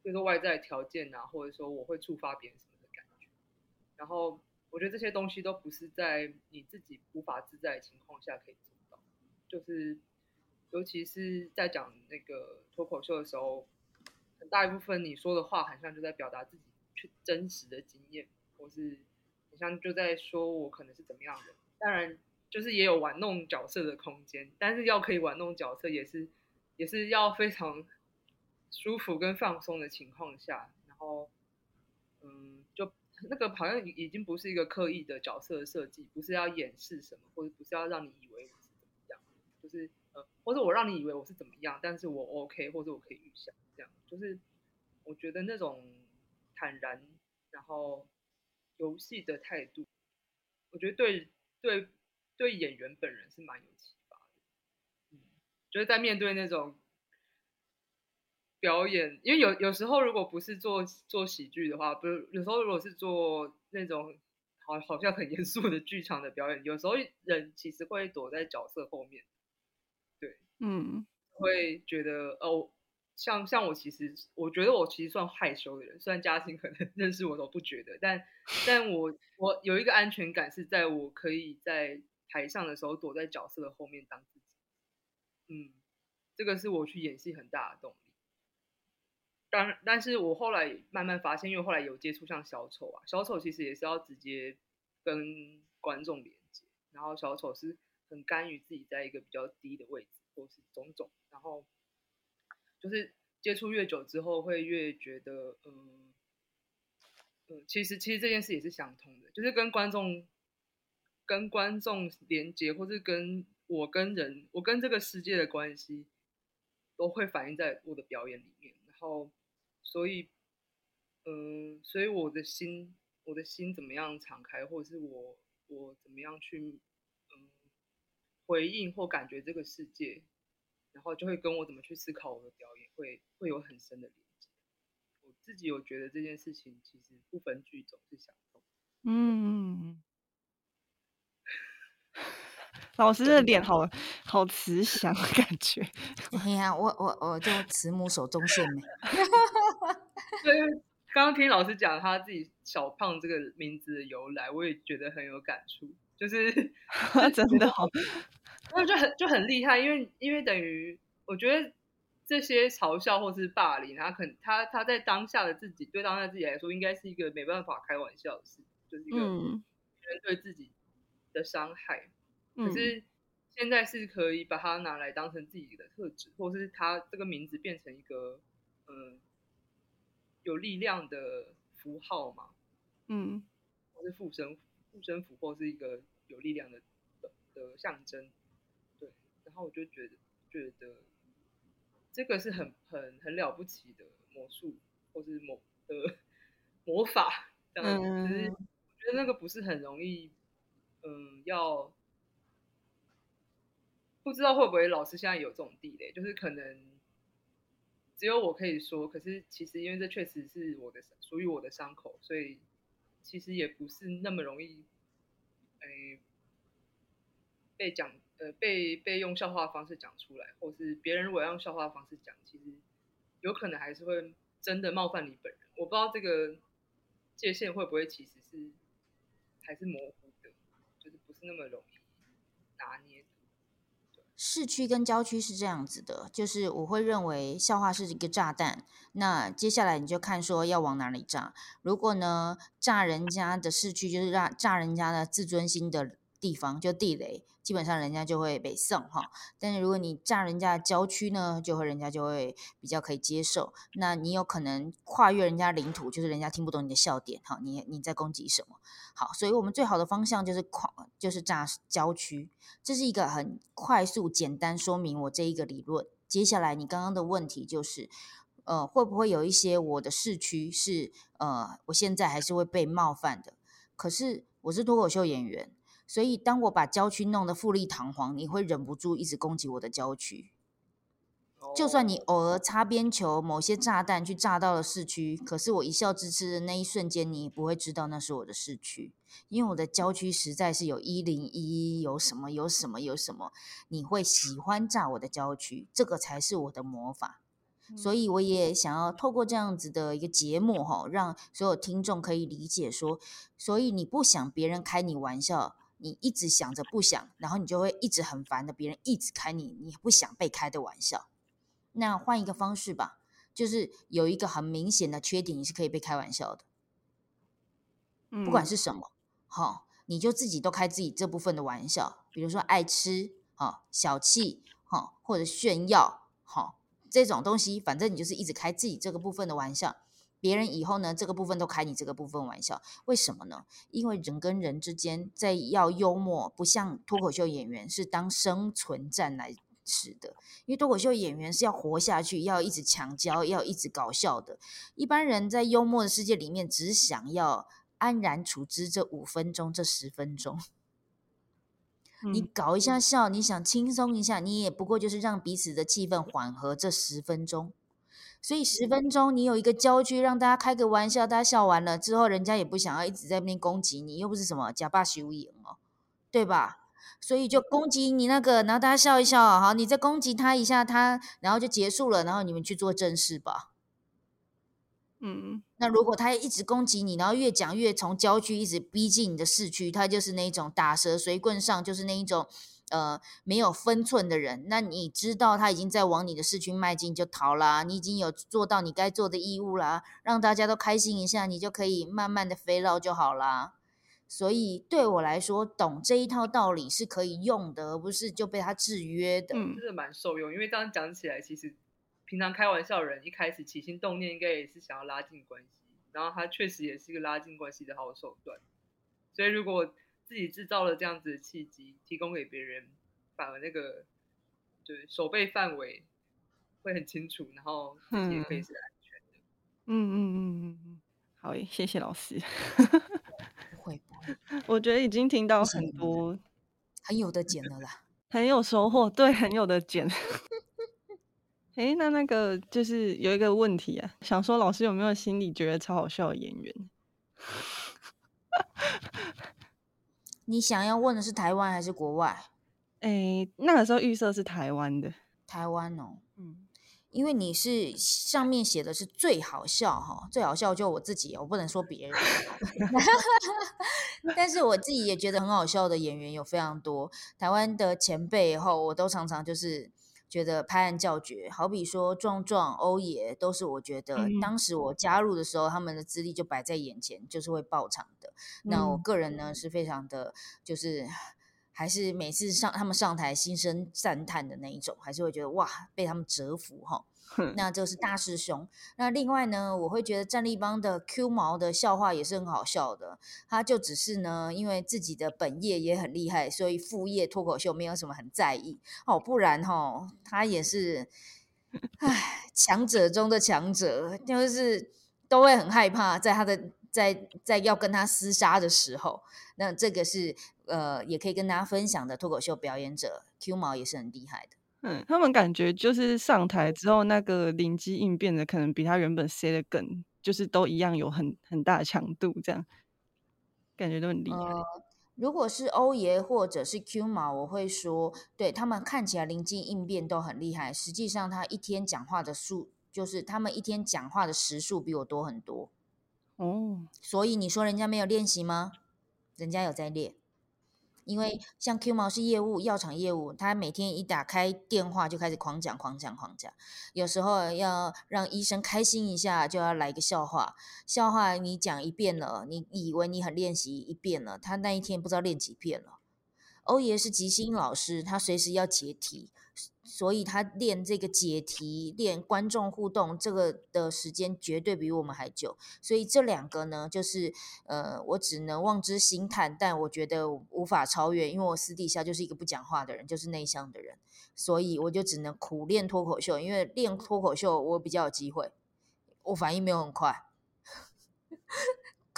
就是外在条件啊，或者说我会触发别人什么的感觉。然后我觉得这些东西都不是在你自己无法自在的情况下可以做到。就是，尤其是在讲那个脱口秀的时候，很大一部分你说的话，好像就在表达自己去真实的经验，或是。像就在说我可能是怎么样的，当然就是也有玩弄角色的空间，但是要可以玩弄角色也是也是要非常舒服跟放松的情况下，然后嗯，就那个好像已经不是一个刻意的角色设计，不是要掩饰什么，或者不是要让你以为我是怎么样，就是或者我让你以为我是怎么样，但是我 OK，或者我可以预想这样，就是我觉得那种坦然，然后。游戏的态度，我觉得对对对演员本人是蛮有启发的。嗯，就是在面对那种表演，因为有有时候如果不是做做喜剧的话，不是有时候如果是做那种好好像很严肃的剧场的表演，有时候人其实会躲在角色后面。嗯，会觉得哦。像像我其实，我觉得我其实算害羞的人，虽然嘉欣可能 认识我都不觉得，但但我我有一个安全感是在我可以在台上的时候躲在角色的后面当自己，嗯，这个是我去演戏很大的动力。当然，但是我后来慢慢发现，因为后来有接触像小丑啊，小丑其实也是要直接跟观众连接，然后小丑是很甘于自己在一个比较低的位置，或是种种，然后。就是接触越久之后，会越觉得，嗯，嗯，其实其实这件事也是相通的，就是跟观众跟观众连接，或是跟我跟人，我跟这个世界的关系，都会反映在我的表演里面。然后，所以，嗯，所以我的心，我的心怎么样敞开，或者是我我怎么样去，回应或感觉这个世界。然后就会跟我怎么去思考我的表演，会会有很深的连接。我自己有觉得这件事情其实不分剧种是相通。嗯，老师的脸好好慈祥的感觉。哎呀，我我我就慈母手中线呢。对，刚刚听老师讲他自己小胖这个名字的由来，我也觉得很有感触，就是 真的好，我就很就很厉害，因为因为等于我觉得这些嘲笑或是霸凌，他可能他他在当下的自己对当下自己来说，应该是一个没办法开玩笑的事，就是一个别人对自己的伤害，嗯、可是。现在是可以把它拿来当成自己的特质，或是他这个名字变成一个嗯有力量的符号嘛，嗯，或是护身护身符，或是一个有力量的的，的象征，后我就觉得觉得这个是很很很了不起的魔术，或是魔的魔法这样子。嗯，只是我觉得那个不是很容易，嗯，要。不知道会不会老师现在有这种地雷，就是可能只有我可以说，可是其实因为这确实是我的属于我的伤口，所以其实也不是那么容易，哎，被讲呃被被用笑话的方式讲出来，或是别人如果要用笑话的方式讲，其实有可能还是会真的冒犯你本人。我不知道这个界限会不会其实是还是模糊的，就是不是那么容易拿捏。市区跟郊区是这样子的，就是我会认为笑话是一个炸弹，那接下来你就看说要往哪里炸。如果呢炸人家的市区，就是让炸人家的自尊心的地方，就地雷。基本上人家就会被送哈，但是如果你炸人家的郊区呢，就会人家就会比较可以接受。那你有可能跨越人家领土，就是人家听不懂你的笑点哈，你你在攻击什么？好，所以我们最好的方向就是跨，就是炸郊区，这是一个很快速简单说明我这一个理论。接下来你刚刚的问题就是，呃，会不会有一些我的市区是呃，我现在还是会被冒犯的？可是我是脱口秀演员。所以，当我把郊区弄得富丽堂皇，你会忍不住一直攻击我的郊区。就算你偶尔擦边球，某些炸弹去炸到了市区，可是我一笑置之的那一瞬间，你不会知道那是我的市区，因为我的郊区实在是有一零一，有什么有什么有什么，你会喜欢炸我的郊区，这个才是我的魔法。所以我也想要透过这样子的一个节目，哈，让所有听众可以理解说，所以你不想别人开你玩笑。你一直想着不想，然后你就会一直很烦的，别人一直开你，你不想被开的玩笑。那换一个方式吧，就是有一个很明显的缺点，你是可以被开玩笑的。不管是什么，好、嗯，你就自己都开自己这部分的玩笑，比如说爱吃，好，小气，好，或者炫耀，好，这种东西，反正你就是一直开自己这个部分的玩笑。别人以后呢，这个部分都开你这个部分玩笑，为什么呢？因为人跟人之间在要幽默，不像脱口秀演员是当生存战来使的。因为脱口秀演员是要活下去，要一直强交，要一直搞笑的。一般人在幽默的世界里面，只想要安然处之这五分钟、这十分钟。你搞一下笑，你想轻松一下，你也不过就是让彼此的气氛缓和这十分钟。所以十分钟，你有一个郊区，让大家开个玩笑，大家笑完了之后，人家也不想要一直在那边攻击你，又不是什么假霸输赢哦，对吧？所以就攻击你那个，然后大家笑一笑，好，你再攻击他一下，他然后就结束了，然后你们去做正事吧。嗯，那如果他一直攻击你，然后越讲越从郊区一直逼近你的市区，他就是那种打蛇随棍上，就是那一种。呃，没有分寸的人，那你知道他已经在往你的市区迈进，就逃啦。你已经有做到你该做的义务啦，让大家都开心一下，你就可以慢慢的飞绕就好啦。所以对我来说，懂这一套道理是可以用的，而不是就被他制约的。嗯，真的蛮受用，因为这样讲起来，其实平常开玩笑的人一开始起心动念应该也是想要拉近关系，然后他确实也是一个拉近关系的好手段。所以如果自己制造了这样子的契机，提供给别人，反而那个对守备范围会很清楚，然后自己也可以是安全的。嗯嗯嗯嗯嗯，好，谢谢老师。不会不会，我觉得已经听到很多，很有的捡了啦，很有收获，对，很有的捡。哎，那那个就是有一个问题啊，想说老师有没有心里觉得超好笑的演员？你想要问的是台湾还是国外？诶，那个时候预设是台湾的。台湾哦，嗯，因为你是上面写的是最好笑哈，最好笑就我自己，我不能说别人。但是我自己也觉得很好笑的演员有非常多，台湾的前辈后，我都常常就是觉得拍案叫绝。好比说壮壮、欧爷，都是我觉得当时我加入的时候，他们的资历就摆在眼前，就是会爆场的。那我个人呢是非常的，就是。还是每次上他们上台，心生赞叹的那一种，还是会觉得哇，被他们折服哈。那这是大师兄。那另外呢，我会觉得战立帮的 Q 毛的笑话也是很好笑的。他就只是呢，因为自己的本业也很厉害，所以副业脱口秀没有什么很在意哦。不然哈，他也是，唉，强者中的强者，就是都会很害怕，在他的在在要跟他厮杀的时候。那这个是呃，也可以跟大家分享的脱口秀表演者 Q 毛也是很厉害的。嗯，他们感觉就是上台之后那个灵机应变的，可能比他原本塞的梗，就是都一样有很很大的强度，这样感觉都很厉害。呃，如果是欧爷或者是 Q 毛，我会说，对，他们看起来灵机应变都很厉害，实际上他一天讲话的数，就是他们一天讲话的时数比我多很多。哦，所以你说人家没有练习吗？人家有在练，因为像 Q 毛是业务，药厂业务，他每天一打开电话就开始狂讲、狂讲、狂讲。有时候要让医生开心一下，就要来个笑话。笑话你讲一遍了，你以为你很练习一遍了，他那一天不知道练几遍了。欧爷是吉星老师，他随时要解题。所以他练这个解题、练观众互动，这个的时间绝对比我们还久。所以这两个呢，就是呃，我只能望之兴叹，但我觉得无法超越，因为我私底下就是一个不讲话的人，就是内向的人，所以我就只能苦练脱口秀。因为练脱口秀我比较有机会，我反应没有很快。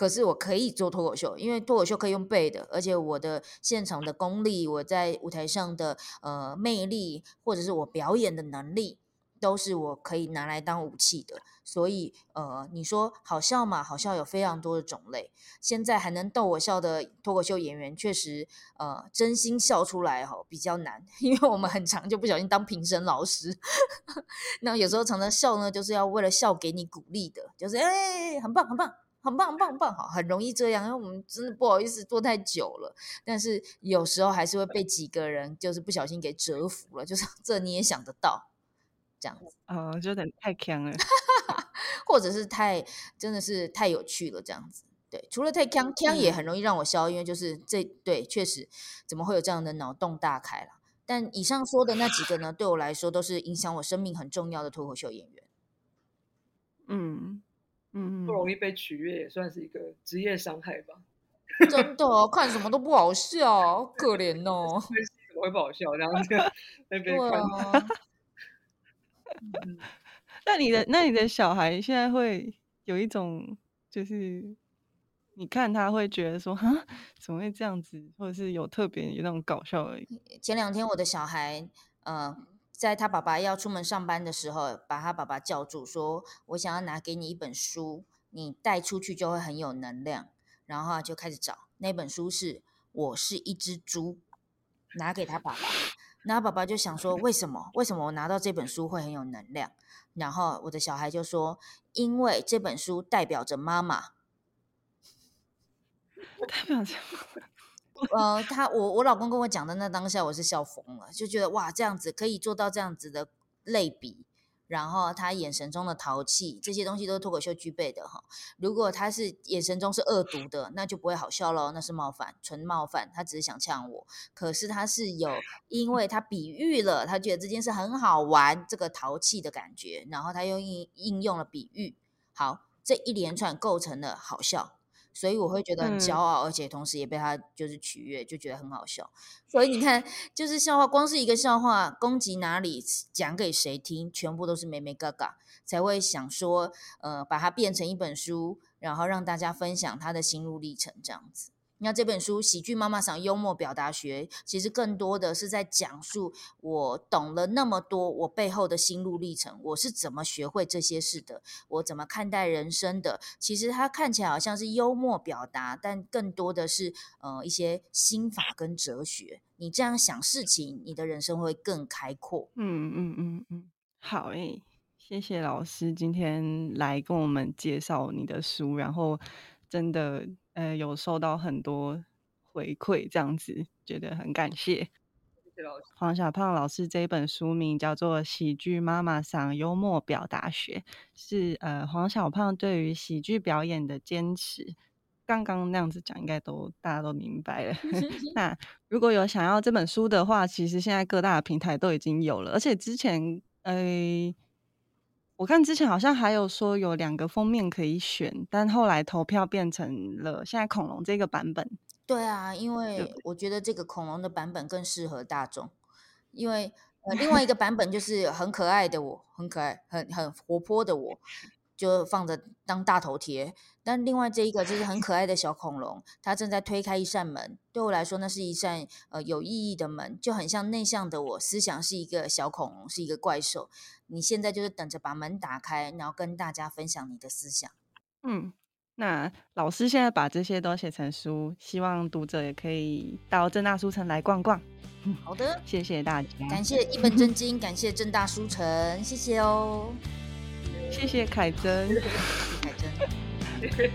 可是我可以做脱口秀，因为脱口秀可以用背的，而且我的现场的功力，我在舞台上的呃魅力，或者是我表演的能力，都是我可以拿来当武器的。所以呃，你说好笑嘛？好笑有非常多的种类。现在还能逗我笑的脱口秀演员，确实呃真心笑出来哈比较难，因为我们很长就不小心当评审老师。那有时候常常笑呢，就是要为了笑给你鼓励的，就是哎，很棒，很棒。很棒，很棒，很棒，好，很容易这样，因为我们真的不好意思做太久了。但是有时候还是会被几个人就是不小心给折服了，就是这你也想得到，这样子啊，就有点太强了，或者是太真的是太有趣了，这样子。对，除了太强，强也很容易让我笑，因为就是这对确实怎么会有这样的脑洞大开了？但以上说的那几个呢，对我来说都是影响我生命很重要的脱口秀演员。嗯。嗯，不容易被取悦也算是一个职业伤害吧。真的，看什么都不好笑，好可怜哦。怎么会不好笑？这样子被别人看。那你的那你的小孩现在会有一种，就是你看他会觉得说，哈，怎么会这样子，或者是有特别有那种搞笑而已。前两天我的小孩，嗯、呃。在他爸爸要出门上班的时候，把他爸爸叫住，说：“我想要拿给你一本书，你带出去就会很有能量。”然后就开始找那本书是《我是一只猪》，拿给他爸爸。然后爸爸就想说：“为什么？为什么我拿到这本书会很有能量？”然后我的小孩就说：“因为这本书代表着妈妈。”代表着。呃，他我我老公跟我讲的那当下，我是笑疯了，就觉得哇，这样子可以做到这样子的类比，然后他眼神中的淘气，这些东西都是脱口秀具备的哈。如果他是眼神中是恶毒的，那就不会好笑喽，那是冒犯，纯冒犯，他只是想呛我。可是他是有，因为他比喻了，他觉得这件事很好玩，这个淘气的感觉，然后他又应应用了比喻，好，这一连串构成了好笑。所以我会觉得很骄傲，嗯，而且同时也被他就是取悦，就觉得很好笑。所以你看，就是笑话，光是一个笑话，攻击哪里，讲给谁听，全部都是梅梅嘎嘎，才会想说，呃，把它变成一本书，然后让大家分享他的心路历程，这样子。那这本书《喜剧妈妈桑幽默表达学》，其实更多的是在讲述我懂了那么多，我背后的心路历程，我是怎么学会这些事的，我怎么看待人生的。其实它看起来好像是幽默表达，但更多的是呃一些心法跟哲学。你这样想事情，你的人生会更开阔。嗯嗯嗯嗯，好诶。谢谢老师今天来跟我们介绍你的书，然后真的呃有收到很多回馈，这样子觉得很感谢。谢谢老师。黄小胖老师这一本书名叫做《喜剧妈妈桑幽默表达学》，是呃黄小胖对于喜剧表演的坚持。刚刚那样子讲，应该都大家都明白了。那如果有想要这本书的话，其实现在各大的平台都已经有了，而且之前呃。我看之前好像还有说有两个封面可以选，但后来投票变成了现在恐龙这个版本。对啊，因为我觉得这个恐龙的版本更适合大众，因为呃 另外一个版本就是很可爱的我，很可爱、很很活泼的我。就放着当大头贴，但另外这一个就是很可爱的小恐龙，它正在推开一扇门。对我来说，那是一扇呃有意义的门，就很像内向的我，思想是一个小恐龙，是一个怪兽。你现在就是等着把门打开，然后跟大家分享你的思想。嗯，那老师现在把这些都写成书，希望读者也可以到正大书城来逛逛。好的，谢谢大家，感谢一本正经，感谢正大书城，谢谢哦。谢谢凯珍，谢谢凯珍。